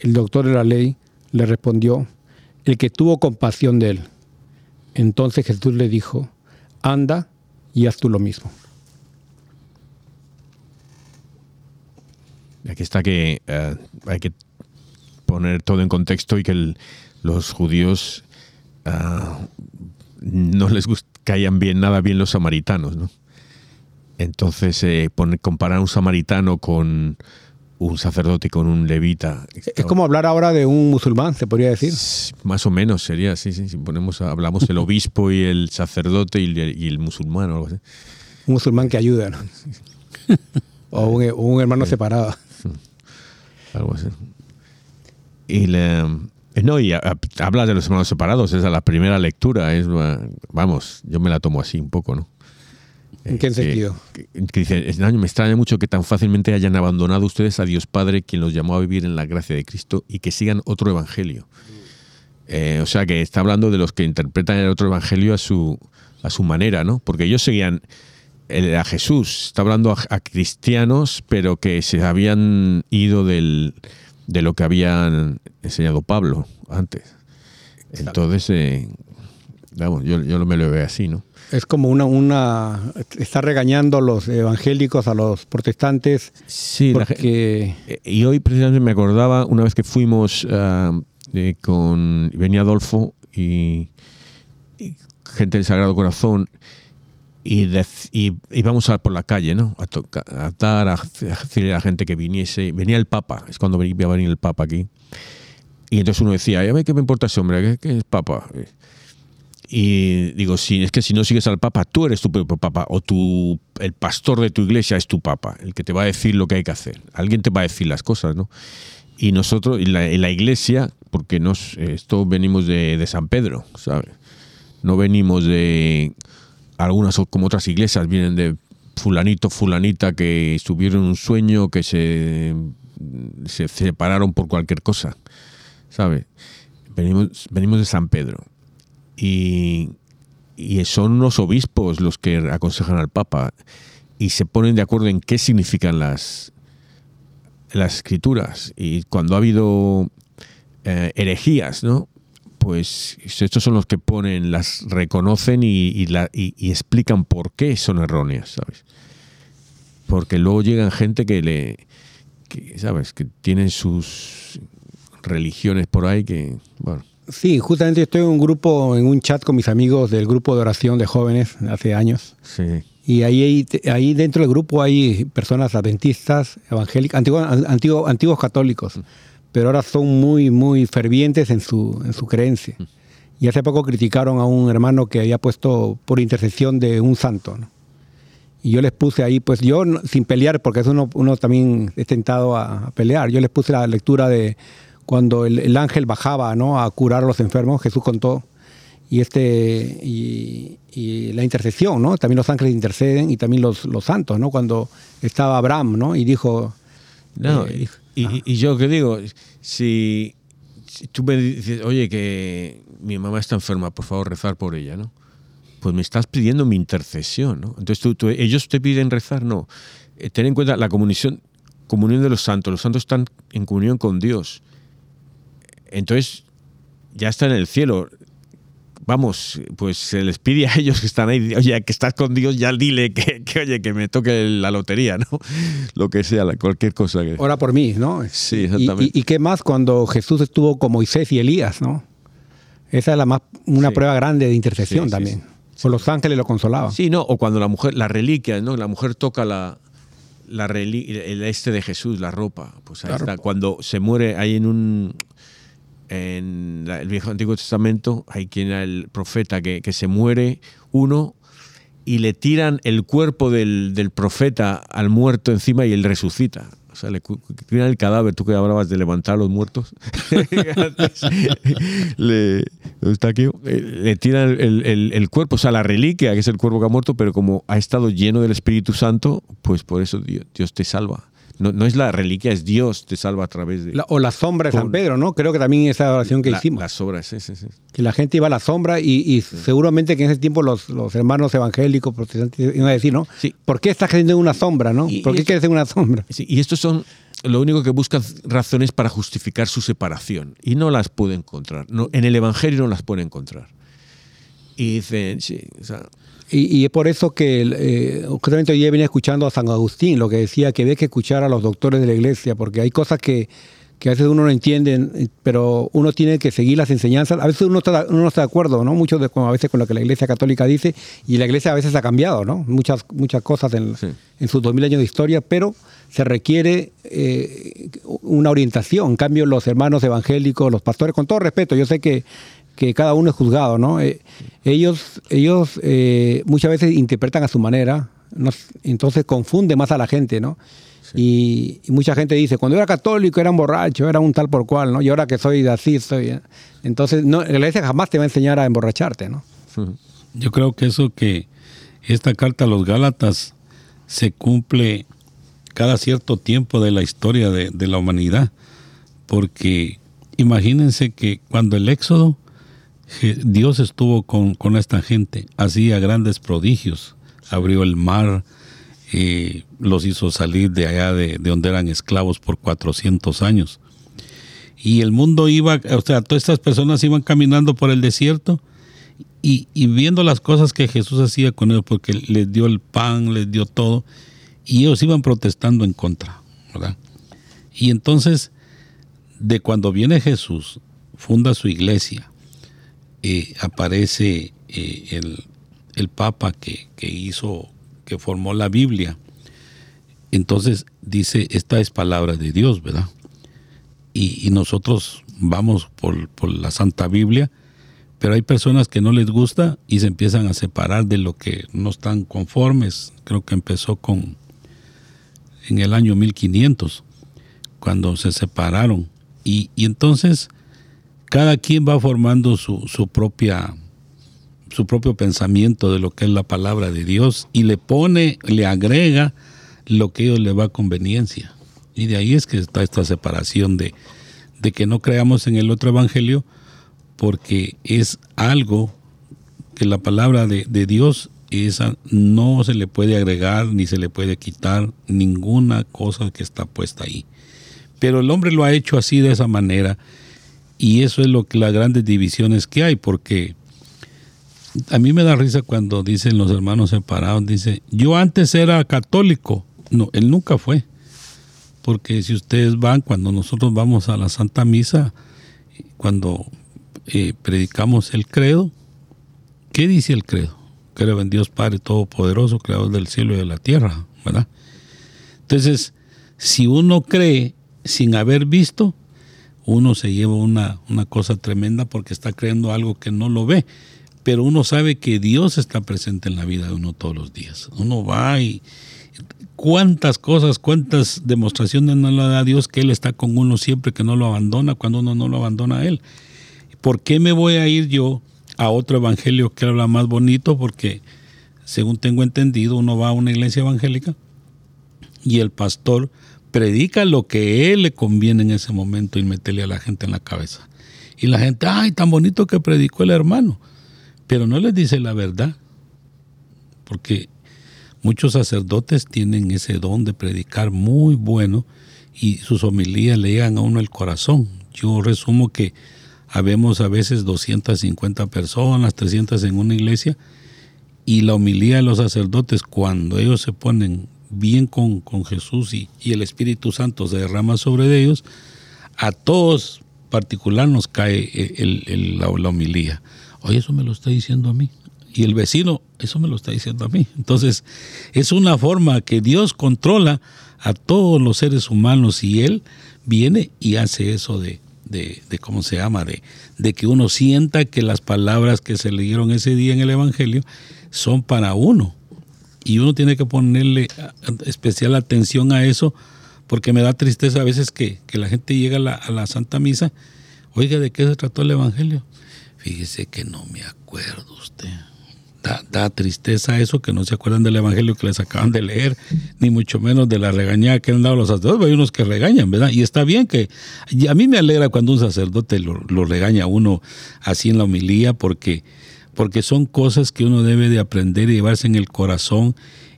El doctor de la ley le respondió, el que tuvo compasión de él. Entonces Jesús le dijo, anda y haz tú lo mismo. Aquí está que eh, hay que poner todo en contexto y que los judíos ah, no les caían bien nada bien los samaritanos, ¿no? Entonces eh, poner- comparar a un samaritano con un sacerdote con un levita Es como hablar ahora de un musulmán, se podría decir. más o menos sería sí, sí, si ponemos hablamos el obispo y el sacerdote y el, y el musulmán o algo así. Un musulmán que ayuda. ¿no? <laughs> o un, un hermano separado. <laughs> algo así. Y le, no, y habla de los hermanos separados, esa es la primera lectura, es va- vamos, yo me la tomo así un poco, ¿no? ¿En qué Eh, sentido? Que, que dice, "Es- no, me extraña mucho que tan fácilmente hayan abandonado ustedes a Dios Padre, quien los llamó a vivir en la gracia de Cristo, y que sigan otro evangelio. Eh, o sea, que está hablando de los que interpretan el otro evangelio a su, a su manera, ¿no? Porque ellos seguían el- a Jesús, está hablando a, a cristianos, pero que se habían ido del, de lo que habían enseñado Pablo antes. Entonces, eh, vamos, yo, yo me lo veo así, ¿no? Es como una, una... Está regañando los evangélicos a los protestantes Sí, porque... Eh, Y hoy precisamente me acordaba una vez que fuimos ah, eh, con. Venía Adolfo y, y gente del Sagrado Corazón y, íbamos a, por la calle, ¿no? A, toca- a dar, a, a decirle a la gente que viniese. Venía el Papa, es cuando iba a venir el Papa aquí. Y entonces uno decía, "Ay, a ver qué me importa ese hombre, ¿qué, qué es Papa? Y digo, si es que si no sigues al Papa, tú eres tu propio Papa, o tu, el pastor de tu iglesia es tu Papa, el que te va a decir lo que hay que hacer. Alguien te va a decir las cosas, ¿no? Y nosotros, en la, iglesia, porque nos, esto venimos de, de San Pedro, ¿sabes? No venimos de algunas como otras iglesias, vienen de fulanito, fulanita que estuvieron en un sueño, que se, se separaron por cualquier cosa, ¿sabes? Venimos, venimos de San Pedro y, y son los obispos los que aconsejan al Papa y se ponen de acuerdo en qué significan las, las escrituras. Y cuando ha habido eh, herejías, ¿no? Pues estos son los que ponen, las reconocen y, la- y explican por qué son erróneas, ¿sabes? Porque luego llegan gente que le, que, ¿sabes? Que tienen sus religiones por ahí que, bueno, Sí, justamente estoy en un grupo, en un chat con mis amigos del grupo de oración de jóvenes hace años. sí. Y ahí, ahí dentro del grupo hay personas adventistas, evangélicas, antiguos, antiguos, antiguos católicos, pero ahora son muy, muy fervientes en su, en su creencia. Y hace poco criticaron a un hermano que había puesto por intercesión de un santo. ¿no? Y yo les puse ahí, pues yo sin pelear, porque eso uno, uno también es tentado a, a pelear, yo les puse la lectura de cuando el, el ángel bajaba ¿no? a curar a los enfermos, Jesús contó, y este y, y la intercesión, ¿no? También los ángeles interceden y también los, los santos, ¿no? Cuando estaba Abraham, ¿no? Y dijo, No, Eh, y, y- y yo que digo, si, si tú me dices, oye, que mi mamá está enferma, por favor, rezar por ella, ¿no? Pues me estás pidiendo mi intercesión, ¿no? Entonces tú, tú- ellos te piden rezar, no. Eh, ten en cuenta la comunión, comunión de los santos. Los santos están en comunión con Dios. Entonces, ya está en el cielo. Vamos, pues se les pide a ellos que están ahí, oye, que estás con Dios, ya dile que, que, oye, que me toque la lotería, ¿no? <laughs> Lo que sea, cualquier cosa que... ora por mí, ¿no? Sí, exactamente. Y, y qué más cuando Jesús estuvo con Moisés y Elías, ¿no? Esa es la más, una Sí. prueba grande de intercesión Sí, también. sí. Pues los ángeles lo consolaban. Sí, no, o cuando la mujer, la reliquia, ¿no? La mujer toca la, la reli- el este de Jesús, la ropa. Pues ahí está. Cuando se muere ahí en un. En el Viejo Antiguo Testamento, hay quien el profeta que, se muere uno y le tiran el cuerpo del, profeta al muerto encima y él resucita. O sea, le tiran el cadáver, tú que hablabas de levantar a los muertos. <laughs> le, ¿dónde está aquí? Eh, le tiran el, cuerpo, o sea, la reliquia, que es el cuerpo que ha muerto, pero como ha estado lleno del Espíritu Santo, pues por eso Dios te salva. No, no es la reliquia, es Dios te salva a través de La- o la sombra de San Pedro, ¿no? Creo que también esa oración que la- hicimos. las obras. sí, sí, sí. que la gente iba a la sombra y, y seguramente que en ese tiempo los, los hermanos evangélicos, protestantes, iban a decir, ¿no? Sí. ¿Por qué estás creyendo en una sombra, no? Y- ¿Por y qué quieres en una sombra? Sí, y estos son lo único que buscan razones para justificar su separación y no las puede encontrar. No, en el Evangelio no las puede encontrar. Y dicen, sí, o sea, Y, y es por eso que eh, justamente hoy venía escuchando a San Agustín, lo que decía que había que escuchar a los doctores de la iglesia, porque hay cosas que, que a veces uno no entiende, eh, pero uno tiene que seguir las enseñanzas. A veces uno, está, uno no está de acuerdo, ¿no? Mucho de, a veces con lo que la iglesia católica dice, y la iglesia a veces ha cambiado, ¿no? Muchas, muchas cosas en, Sí. en sus dos mil años de historia, pero se requiere eh, una orientación. En cambio, los hermanos evangélicos, los pastores, con todo respeto, yo sé que, que cada uno es juzgado, ¿no? Eh, ellos ellos eh, muchas veces interpretan a su manera, ¿no? entonces confunde más a la gente, ¿no? Y, y mucha gente dice, cuando era católico era un borracho, era un tal por cual, ¿no? Y ahora que soy de así, soy... ¿eh? Entonces, no, la iglesia jamás te va a enseñar a emborracharte, ¿no? Yo creo que eso que esta carta a los Gálatas se cumple cada cierto tiempo de la historia de, de la humanidad. Porque imagínense que cuando el Éxodo, Dios estuvo con, con esta gente, hacía grandes prodigios, abrió el mar, eh, los hizo salir de allá de, de donde eran esclavos por 400 años. Y el mundo iba, o sea, todas estas personas iban caminando por el desierto y, y viendo las cosas que Jesús hacía con ellos, porque les dio el pan, les dio todo, y ellos iban protestando en contra, ¿verdad? Y entonces, de cuando viene Jesús, funda su iglesia, aparece eh, el, el Papa que, que hizo, que formó la Biblia. Entonces dice, esta es palabra de Dios, ¿verdad? Y, y nosotros vamos por, por la Santa Biblia, pero hay personas que no les gusta y se empiezan a separar de lo que no están conformes. Creo que empezó con en el año 1500, cuando se separaron. Y, y entonces cada quien va formando su, su propia su propio pensamiento de lo que es la palabra de Dios y le pone, le agrega lo que a ellos le va a conveniencia. Y de ahí es que está esta separación de, de que no creamos en el otro evangelio porque es algo que la palabra de, de Dios esa no se le puede agregar ni se le puede quitar ninguna cosa que está puesta ahí. Pero el hombre lo ha hecho así de esa manera y eso es lo que las grandes divisiones que hay porque a mí me da risa cuando dicen los hermanos separados, dice, yo antes era católico. No, él nunca fue. Porque si ustedes van, cuando nosotros vamos a la Santa Misa, cuando eh, predicamos el credo, ¿qué dice el credo? Creo en Dios Padre Todopoderoso, creador del cielo y de la tierra, ¿verdad? Entonces, si uno cree sin haber visto, uno se lleva una, una cosa tremenda porque está creyendo algo que no lo ve. Pero uno sabe que Dios está presente en la vida de uno todos los días. Uno va y cuántas cosas, cuántas demostraciones no le da Dios que Él está con uno siempre, que no lo abandona cuando uno no lo abandona a Él. ¿Por qué me voy a ir yo a otro evangelio que habla más bonito? Porque, según tengo entendido, uno va a una iglesia evangélica y el pastor predica lo que él le conviene en ese momento y meterle a la gente en la cabeza. Y la gente, ay, tan bonito que predicó el hermano. Pero no les dice la verdad. Porque muchos sacerdotes tienen ese don de predicar muy bueno y sus homilías le llegan a uno el corazón. Yo resumo que habemos a veces 250 personas, 300 en una iglesia y la homilía de los sacerdotes cuando ellos se ponen bien con, con Jesús y, y el Espíritu Santo se derrama sobre ellos, a todos particular nos cae el, la, la homilía. Oye, eso me lo está diciendo a mí. Y el vecino, eso me lo está diciendo a mí. Entonces, es una forma que Dios controla a todos los seres humanos y Él viene y hace eso de, de, de cómo se llama, de, de que uno sienta que las palabras que se leyeron ese día en el Evangelio son para uno. Y uno tiene que ponerle especial atención a eso, porque me da tristeza a veces que, que la gente llega a la, a la Santa Misa, oiga, ¿de qué se trató el Evangelio? Fíjese que no me acuerdo usted. Da, da tristeza eso que no se acuerdan del evangelio que les acaban de leer, ni mucho menos de la regañada que han dado los sacerdotes. Hay unos que regañan, ¿verdad? Y está bien que. a mí me alegra cuando un sacerdote lo, lo regaña a uno así en la homilía, porque, porque son cosas que uno debe de aprender y llevarse en el corazón.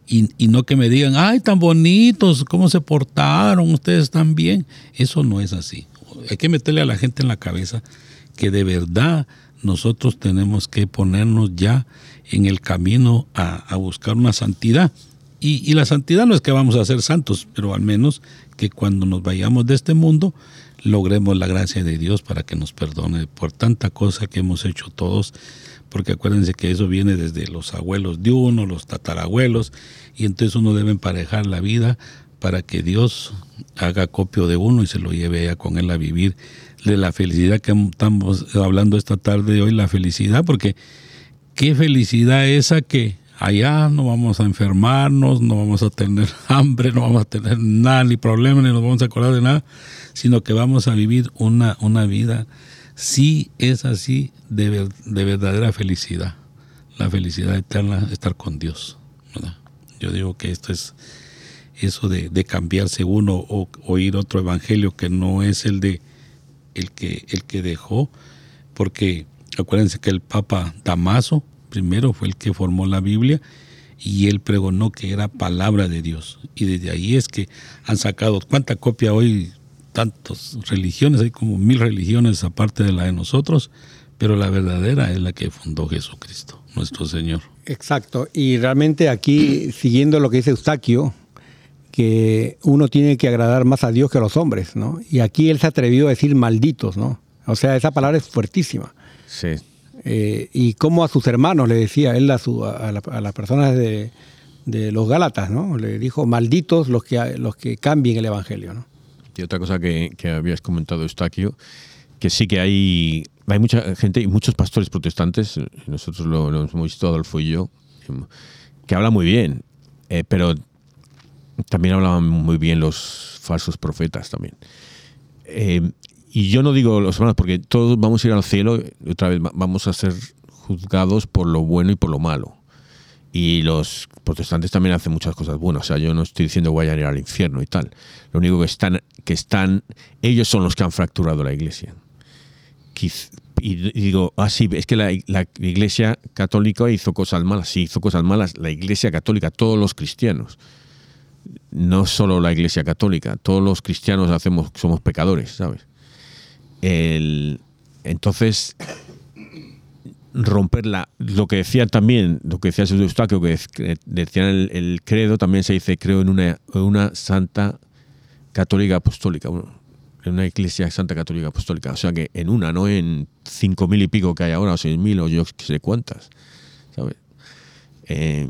Y, y no que me digan, ay, tan bonitos, cómo se portaron, ustedes tan bien. Eso no es así. Hay que meterle a la gente en la cabeza que de verdad nosotros tenemos que ponernos ya en el camino a, a buscar una santidad. Y, y la santidad no es que vamos a ser santos, pero al menos que cuando nos vayamos de este mundo logremos la gracia de Dios para que nos perdone por tanta cosa que hemos hecho todos, porque acuérdense que eso viene desde los abuelos de uno, los tatarabuelos, y entonces uno debe emparejar la vida para que Dios haga copio de uno y se lo lleve ya con él a vivir. De la felicidad que estamos hablando esta tarde de hoy, la felicidad, porque qué felicidad esa que allá no vamos a enfermarnos, no vamos a tener <laughs> hambre, no vamos a tener nada, ni problemas, ni nos vamos a acordar de nada, sino que vamos a vivir una, una vida, sí es así, de, de verdadera felicidad, la felicidad eterna, estar con Dios. Yo digo que esto es eso de, de cambiarse uno o oír otro evangelio que no es el de el que, el que dejó, porque acuérdense que el Papa Damaso primero fue el que formó la Biblia y él pregonó que era palabra de Dios. Y desde ahí es que han sacado, ¿cuánta copia hoy? Tantas religiones, hay como mil religiones aparte de la de nosotros, pero la verdadera es la que fundó Jesucristo, nuestro Señor. Exacto. Y realmente aquí, siguiendo lo que dice Eustaquio, que uno tiene que agradar más a Dios que a los hombres, ¿no? Y aquí él se atrevió a decir malditos, ¿no? O sea, esa palabra es fuertísima. Sí. Eh, y como a sus hermanos le decía él a, su- a, la- a las personas de, los Gálatas, ¿no? Le dijo, malditos los que, los que cambien el Evangelio, ¿no? Y otra cosa que, habías comentado, Eustaquio, que sí que hay, hay mucha gente y muchos pastores protestantes, eh, nosotros lo, hemos visto, Adolfo y yo, em, que hablan muy bien, eh, pero también hablaban muy bien los falsos profetas también. Eh, y yo no digo los hermanos, porque todos vamos a ir al cielo, otra vez va- vamos a ser juzgados por lo bueno y por lo malo. Y los protestantes también hacen muchas cosas buenas. O sea, yo no estoy diciendo que vayan a ir al infierno y tal. Lo único que están, que están, ellos son los que han fracturado la iglesia. Y digo, ah, sí, es que la, la iglesia católica hizo cosas malas. Sí, hizo cosas malas. La iglesia católica, todos los cristianos. No solo la iglesia católica, todos los cristianos hacemos, somos pecadores, ¿sabes? El, entonces, romper la, lo que decía también, lo que decía Eustaquio, que que decía el, el credo, también se dice creo en una, una santa católica apostólica, en una iglesia santa católica apostólica, o sea que en una, no en cinco mil y pico que hay ahora, o seis mil, o yo qué sé cuántas, ¿sabes? Eh,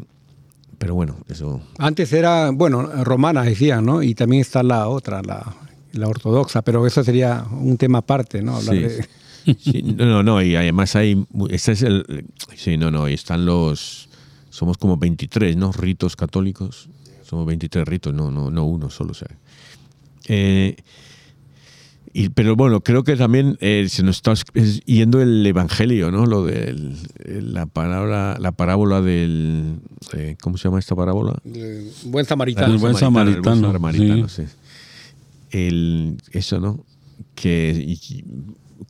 pero bueno, eso... Antes era, bueno, romana decían, ¿no? Y también está la otra, la, la ortodoxa, pero eso sería un tema aparte, ¿no? Hablar Sí. de- Sí, no, no, no, y además hay, mu- este es el, sí, no, no, y están los, somos como 23, ¿no? Ritos católicos, somos 23 ritos, no, no, no uno solo, o sea. Eh, y, pero bueno, creo que también eh, se nos está es- yendo el evangelio, ¿no? Lo de la palabra, la parábola del, eh, ¿cómo se llama esta parábola? buen samaritano. El buen samaritano, el buen samaritano, sí. El- eso, ¿no? Que y-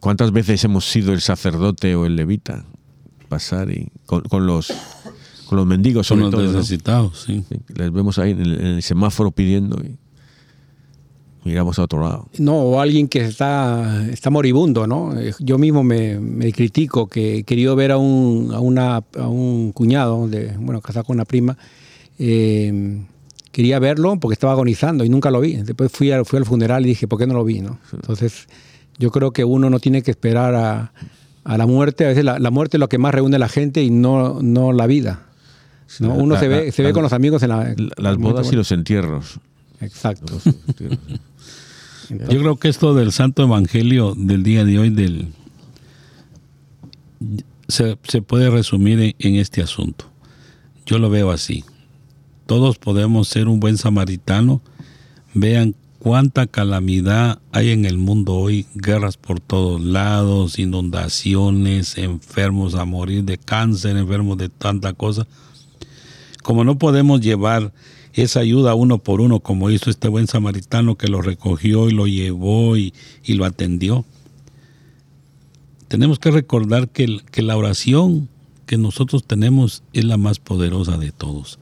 cuántas veces hemos sido el sacerdote o el levita pasar y con, con los con los mendigos Son sobre los todo, ¿no? necesitados, sí. Sí, Les vemos ahí en el, en el semáforo pidiendo y miramos a otro lado. No, o alguien que está, está moribundo, ¿no? Yo mismo me, me critico que he querido ver a un, a una, a un cuñado, de, bueno, casado con una prima, eh, quería verlo porque estaba agonizando y nunca lo vi. Después fui, al- fui al funeral y dije, ¿por qué no lo vi? ¿no? Entonces, yo creo que uno no tiene que esperar a, a la muerte. A veces la, la muerte es lo que más reúne a la gente y no, no la vida. Uno la- se ve, la- se ve con los amigos en la... La- Las bodas y los entierros. Exacto. Los entierros. Yo creo que esto del Santo Evangelio del día de hoy del se, se puede resumir en, en este asunto. Yo lo veo así. Todos podemos ser un buen samaritano. Vean cuánta calamidad hay en el mundo hoy, guerras por todos lados, inundaciones, enfermos a morir de cáncer, enfermos de tanta cosa. Como no podemos llevar esa ayuda uno por uno, como hizo este buen samaritano que lo recogió y lo llevó y, lo atendió, tenemos que recordar que la oración que nosotros tenemos es la más poderosa de todos.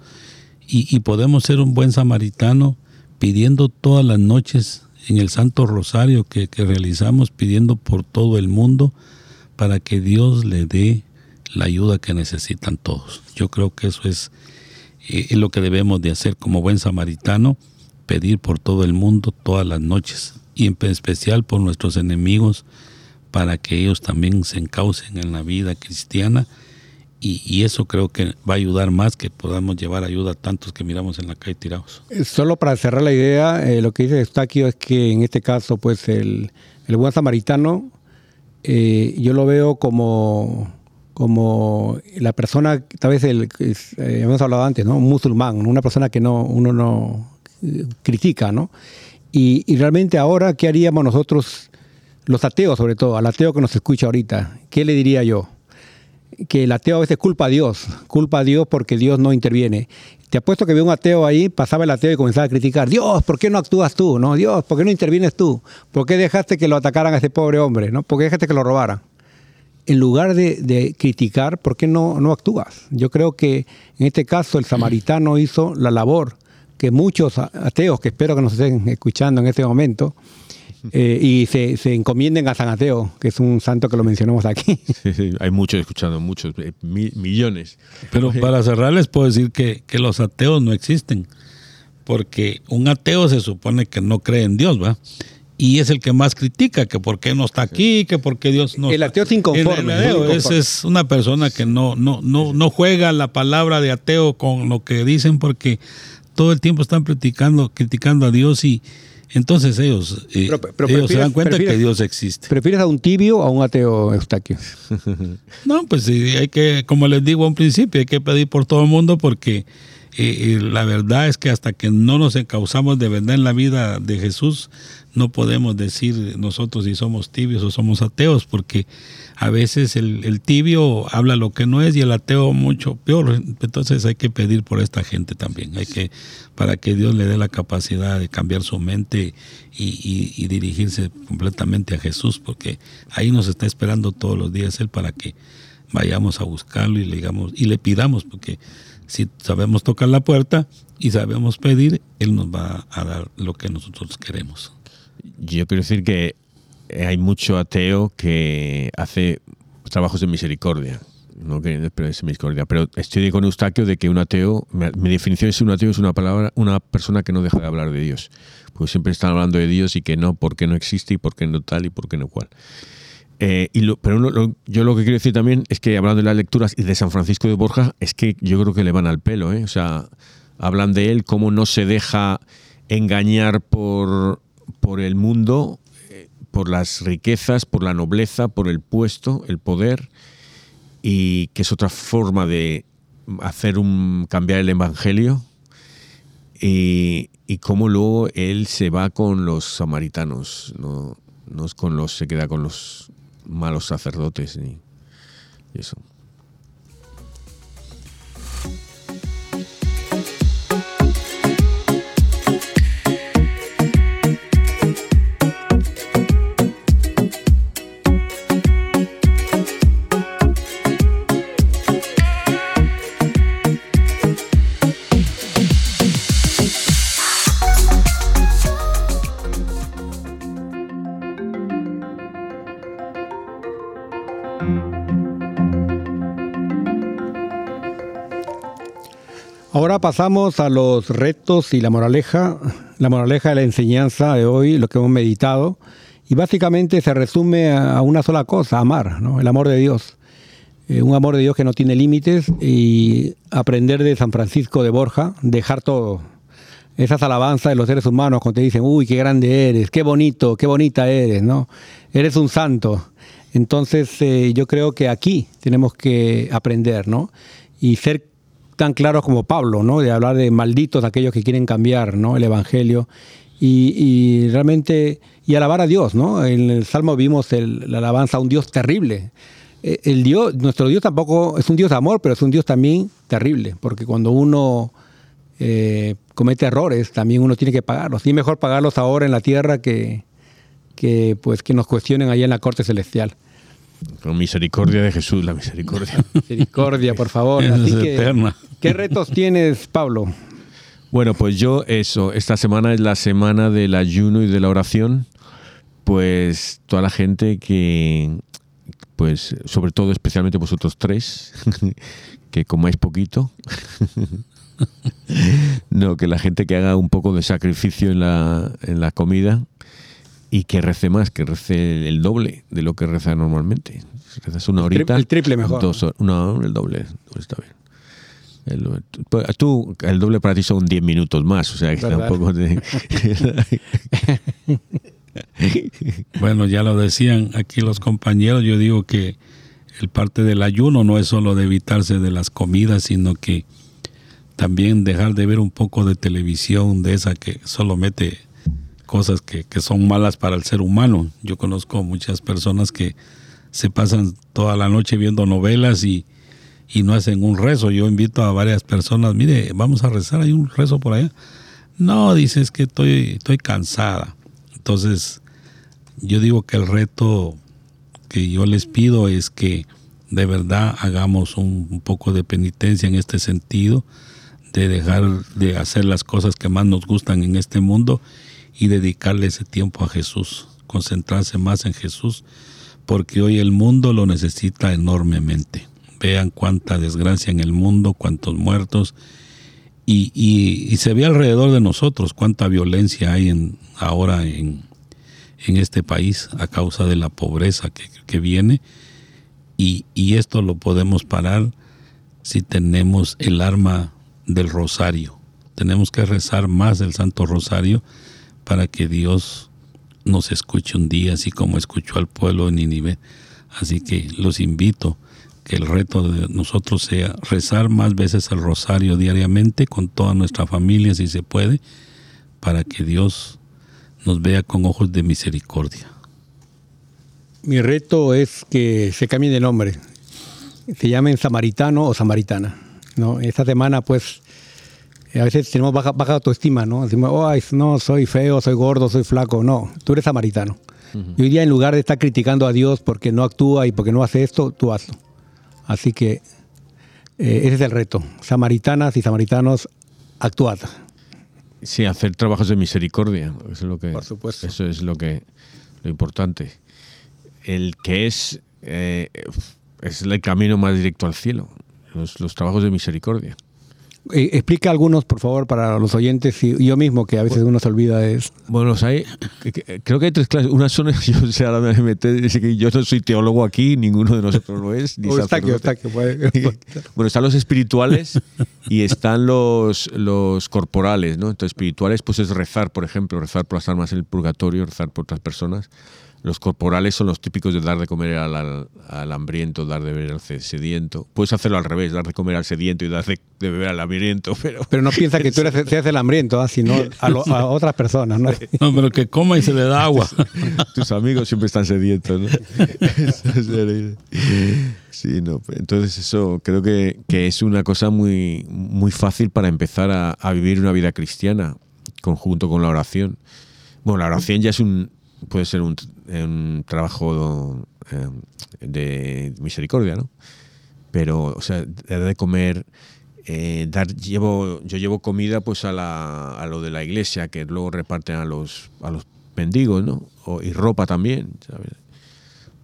Y, podemos ser un buen samaritano pidiendo todas las noches en el Santo Rosario que, realizamos, pidiendo por todo el mundo para que Dios le dé la ayuda que necesitan todos. Yo creo que eso es, eh, es lo que debemos de hacer como buen samaritano, pedir por todo el mundo todas las noches y en especial por nuestros enemigos para que ellos también se encaucen en la vida cristiana y, eso creo que va a ayudar más que podamos llevar ayuda a tantos que miramos en la calle tirados. Eh, Solo para cerrar la idea, eh, lo que dice Eustaquio es que en este caso, pues el, el buen samaritano, eh, yo lo veo como, como la persona, tal vez el, eh, hemos hablado antes, ¿no? Un musulmán, una persona que no, uno no critica, ¿no? Y, y realmente ahora, ¿qué haríamos nosotros, los ateos sobre todo, al ateo que nos escucha ahorita? ¿Qué le diría yo? Que el ateo a veces culpa a Dios, culpa a Dios porque Dios no interviene. Te apuesto que veo un ateo ahí, pasaba el ateo y comenzaba a criticar, Dios, ¿por qué no actúas tú? ¿No? Dios, ¿por qué no intervienes tú? ¿Por qué dejaste que lo atacaran a ese pobre hombre? ¿no? ¿Por qué dejaste que lo robaran? En lugar de, de criticar, ¿por qué no, no actúas? Yo creo que en este caso el samaritano hizo la labor que muchos ateos, que espero que nos estén escuchando en este momento, <laughs> eh, y se, se encomienden a San Ateo, que es un santo que lo mencionamos aquí. <laughs> Sí, sí, hay muchos escuchando, muchos, eh, mi- millones. Pero para cerrar les puedo decir que, que los ateos no existen, porque un ateo se supone que no cree en Dios, ¿va? Y es el que más critica, que por qué no está aquí, que por qué Dios no El está- ateo es inconforme, El, el ateo es, inconforme. es una persona que no, no, no, no juega la palabra de ateo con lo que dicen, porque todo el tiempo están criticando, criticando a Dios y entonces ellos, eh, Pero- pero ellos se dan cuenta que Dios existe. ¿Prefieres a un tibio o a un ateo, Eustaquio? <laughs> No, pues sí, hay que, como les digo a un principio, hay que pedir por todo el mundo porque eh, eh, la verdad es que hasta que no nos encauzamos de verdad en la vida de Jesús, no podemos decir nosotros si somos tibios o somos ateos, porque a veces el, el tibio habla lo que no es y el ateo mucho peor. Entonces hay que pedir por esta gente también, hay que para que Dios le dé la capacidad de cambiar su mente y, y- y dirigirse completamente a Jesús, porque ahí nos está esperando todos los días Él para que vayamos a buscarlo y le digamos y le pidamos, porque si sabemos tocar la puerta y sabemos pedir, Él nos va a dar lo que nosotros queremos. Yo quiero decir que hay mucho ateo que hace trabajos de misericordia. No que pero es misericordia. Pero estoy con Eustaquio de que un ateo, mi definición de un ateo es una palabra, una persona que no deja de hablar de Dios. Pues siempre están hablando de Dios y que no, por qué no existe y por qué no tal y por qué no cual. Eh, y lo- pero yo lo que quiero decir también es que hablando de las lecturas y de San Francisco de Borja, es que yo creo que le van al pelo. ¿eh? O sea, hablan de él cómo no se deja engañar por, por el mundo, eh, por las riquezas, por la nobleza, por el puesto, el poder, y que es otra forma de hacer un cambiar el evangelio. Y, y cómo luego él se va con los samaritanos, no, no es con los, se queda con los malos sacerdotes ni eso. Ahora pasamos a los retos y la moraleja, la moraleja de la enseñanza de hoy, lo que hemos meditado, y básicamente se resume a una sola cosa, amar, ¿no? el amor de Dios. Eh, un amor de Dios que no tiene límites y aprender de San Francisco de Borja, dejar todo. esas alabanzas de los seres humanos cuando te dicen, uy, qué grande eres, qué bonito, qué bonita eres, ¿no? Eres un santo. Entonces, eh, yo creo que aquí tenemos que aprender, ¿no? Y ser tan claros como Pablo, ¿no? De hablar de malditos aquellos que quieren cambiar, ¿no? El Evangelio. Y, realmente, y alabar a Dios, ¿no? En el Salmo vimos el- la alabanza a un Dios terrible. Eh, El Dios, nuestro Dios tampoco es un Dios de amor, pero es un Dios también terrible, porque cuando uno eh, comete errores, también uno tiene que pagarlos. Y mejor pagarlos ahora en la tierra que, que, pues, que nos cuestionen allá en la corte celestial. Con misericordia de Jesús, la misericordia. <laughs> Misericordia, por favor. Así es que, eterna. ¿Qué retos tienes, Pablo? Bueno, pues yo eso, esta semana es la semana del ayuno y de la oración, pues toda la gente que, pues sobre todo especialmente vosotros tres, <laughs> que comáis poquito, <laughs> no, que la gente que haga un poco de sacrificio en la, en la comida y que rece más, que rece el doble de lo que reza normalmente. Rezas una horita, el triple mejor. Dos no, el doble, pues está bien. El, tú, el doble para ti son 10 minutos más, o sea que ¿Verdad? tampoco te... <laughs> Bueno, ya lo decían aquí los compañeros, yo digo que el parte del ayuno no es solo de evitarse de las comidas, sino que también dejar de ver un poco de televisión, de esa que solo mete cosas que, que son malas para el ser humano. Yo conozco muchas personas que se pasan toda la noche viendo novelas y, y no hacen un rezo. Yo invito a varias personas, mire, vamos a rezar, hay un rezo por allá. No, dices que estoy, estoy cansada. Entonces, yo digo que el reto que yo les pido es que de verdad hagamos un, un poco de penitencia en este sentido, de dejar de hacer las cosas que más nos gustan en este mundo y dedicarle ese tiempo a Jesús, concentrarse más en Jesús, porque hoy el mundo lo necesita enormemente. Vean cuánta desgracia en el mundo, cuántos muertos, y, y- se ve alrededor de nosotros cuánta violencia hay en, ahora en, en este país a causa de la pobreza que, que viene y, y esto lo podemos parar si tenemos el arma del rosario. Tenemos que rezar más el Santo Rosario para que Dios nos escuche un día, así como escuchó al pueblo de Nínive. Así que los invito que el reto de nosotros sea rezar más veces el rosario diariamente con toda nuestra familia, si se puede, para que Dios nos vea con ojos de misericordia. Mi reto es que se cambie de nombre. Se llamen samaritano o samaritana. ¿no? Esta semana, pues, a veces tenemos baja, baja autoestima, ¿no? Decimos, "Oh, no, soy feo, soy gordo, soy flaco. No, tú eres samaritano. Y hoy día, en lugar de estar criticando a Dios porque no actúa y porque no hace esto, tú hazlo. Así que eh, ese es el reto. Samaritanas y samaritanos, actuad. Sí, hacer trabajos de misericordia. Eso es lo que, Por supuesto. Eso es lo que lo importante. El que es eh, es el camino más directo al cielo. Los, los trabajos de misericordia. Eh, explica algunos, por favor, para los oyentes y yo mismo, que a veces uno se olvida de eso. Bueno, o sea, hay- que- que- creo que hay tres clases. Una son, <laughs> yo, ahora me metí, dice que yo no soy teólogo aquí, ninguno de nosotros lo es. Ni <laughs> O Eustaquio, sacerdote. Eustaquio, puede- <laughs> Bueno, están los espirituales y están los, los corporales, ¿no? Entonces, espirituales, pues es rezar, por ejemplo, rezar por las almas en el purgatorio, rezar por otras personas. Los corporales son los típicos de dar de comer al, al- al hambriento, dar de beber al sediento. Puedes hacerlo al revés, dar de comer al sediento y dar de, de beber al hambriento, <laughs> pero... Pero no piensa que tú eres, <laughs> seas el hambriento, ¿ah? sino a, lo- a otras personas. ¿no? No, pero que coma y se le da agua. <laughs> Tus amigos siempre están sedientos, ¿no? sí, no. Entonces eso creo que, que es una cosa muy, muy fácil para empezar a, a vivir una vida cristiana, conjunto con la oración. Bueno, la oración ya es un puede ser un, un trabajo eh, de misericordia, ¿no? Pero, o sea, de comer, eh, dar, llevo, yo llevo comida pues a, la, a lo de la iglesia, que luego reparten a los, a los mendigos, ¿no? Y ropa también, ¿sabes?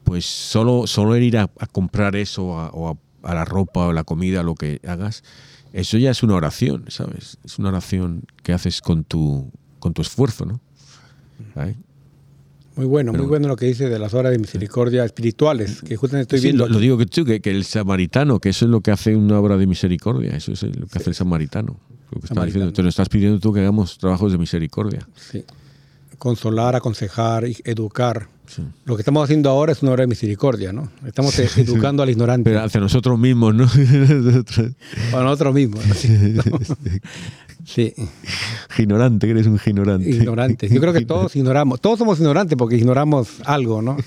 Pues solo, solo ir a, comprar eso a- o a, la ropa o la comida, lo que hagas, eso ya es una oración, ¿sabes? Es una oración que haces con tu, con tu esfuerzo, ¿no? Muy bueno, muy bueno lo que dice de las horas de misericordia espirituales, que justamente estoy Sí, viendo. lo, lo digo que tú, que, que el samaritano, que eso es lo que hace una obra de misericordia, eso es lo que hace el samaritano. Lo que está diciendo, te lo estás pidiendo tú que hagamos trabajos de misericordia. Sí. Consolar, aconsejar, educar. Lo que estamos haciendo ahora es una obra de misericordia, ¿no? Estamos e- educando al ignorante. Pero hacia nosotros mismos, ¿no? <laughs> Para nosotros mismos. ¿no? <laughs> Sí. Ignorante, eres un ignorante. Ignorantes. Yo creo que todos ignoramos. Todos somos ignorantes porque ignoramos algo, ¿no? <laughs>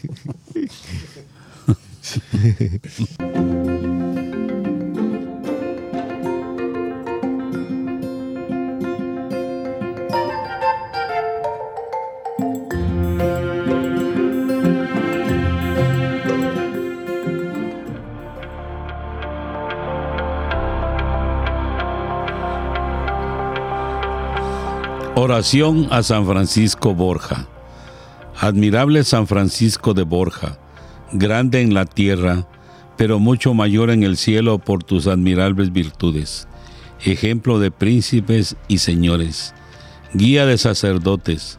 Oración a San Francisco Borja. Admirable San Francisco de Borja, grande en la tierra, pero mucho mayor en el cielo por tus admirables virtudes. Ejemplo de príncipes y señores, guía de sacerdotes,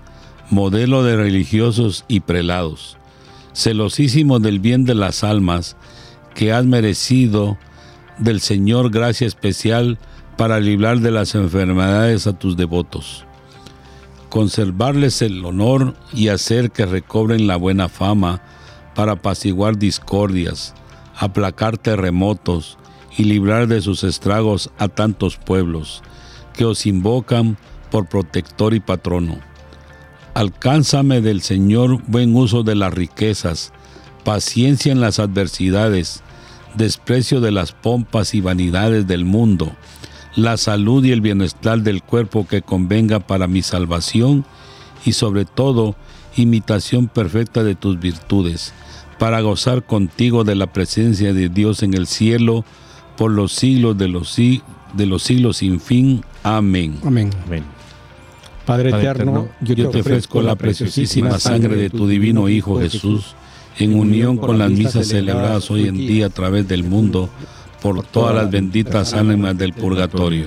modelo de religiosos y prelados, celosísimo del bien de las almas, que has merecido del Señor gracia especial para librar de las enfermedades a tus devotos conservarles el honor y hacer que recobren la buena fama para apaciguar discordias, aplacar terremotos y librar de sus estragos a tantos pueblos que os invocan por protector y patrono. Alcánzame del Señor buen uso de las riquezas, paciencia en las adversidades, desprecio de las pompas y vanidades del mundo, la salud y el bienestar del cuerpo que convenga para mi salvación y sobre todo imitación perfecta de tus virtudes, para gozar contigo de la presencia de Dios en el cielo por los siglos de los, si- de los siglos sin fin. Amén. Amén. Amén. Padre, Padre eterno, eterno, Yo te ofrezco la preciosísima sangre de tu divino Hijo Jesús, en unión con las misas celebradas hoy en día a través del mundo, por todas las benditas ánimas del purgatorio.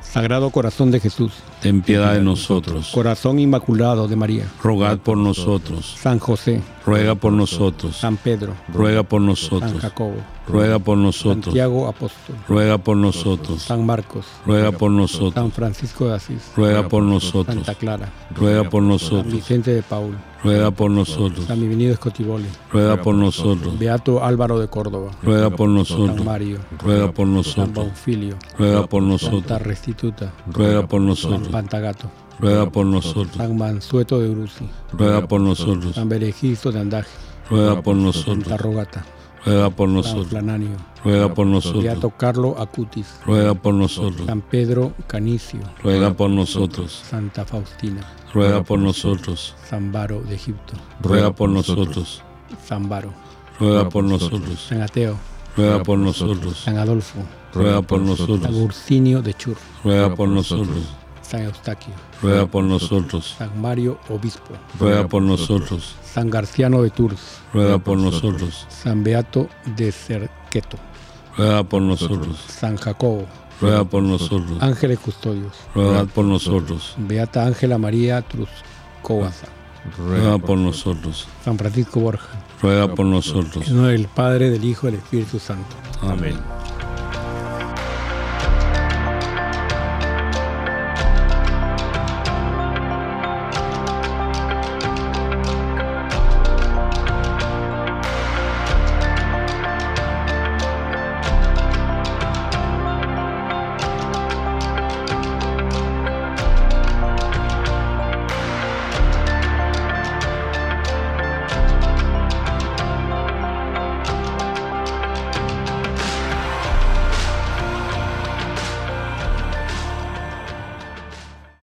Sagrado Corazón de Jesús, Ten piedad de nosotros. Corazón Inmaculado de María, Rogad por nosotros. San José, Ruega por nosotros. San Pedro, Ruega por San nosotros. Jacobo, Ruega por nosotros. Santiago Apóstol, Ruega por nosotros. San Marcos, Ruega por San nosotros. Francisco de Asís, Ruega por nosotros. Santa Clara, Ruega por San nosotros. Vicente de Paul, Ruega por nosotros. San Bienvenido Escotiboli, Ruega por nosotros. Beato Álvaro de Córdoba, Ruega por San nosotros. Mario, Ruega por San nosotros. Bonfilio, Ruega por Santa nosotros. Restituta, Ruega por San nosotros. Pantagato, Ruega por nosotros. San Mansueto de Bruci, Ruega por nosotros. San Berejisto de Andaje, Ruega por Santa nosotros. Rogata, Ruega por San nosotros. Flananio, Ruega por nosotros. Beato Carlo Acutis, Ruega por nosotros. San Pedro Canicio, Ruega por nosotros. Santa Faustina, Ruega por nosotros. San Varo de Egipto, Ruega por nosotros. San Varo, Ruega por nosotros. San Ateo, Ruega por nosotros. San Adolfo, Ruega por San nosotros. Ursinio de Chur, Ruega por nosotros. San Eustaquio, Ruega por nosotros. San Mario Obispo, Ruega por nosotros. San Garciano de Tours, Ruega por nosotros. San Beato de Cerqueto, Ruega por nosotros. San Jacobo, Ruega por nosotros. Ángeles Custodios, Ruega por nosotros. Beata Ángela María Truscoaza, Ruega por nosotros. San Francisco Borja, Ruega por nosotros. en nombre del Padre, del Hijo y del Espíritu Santo. Amén.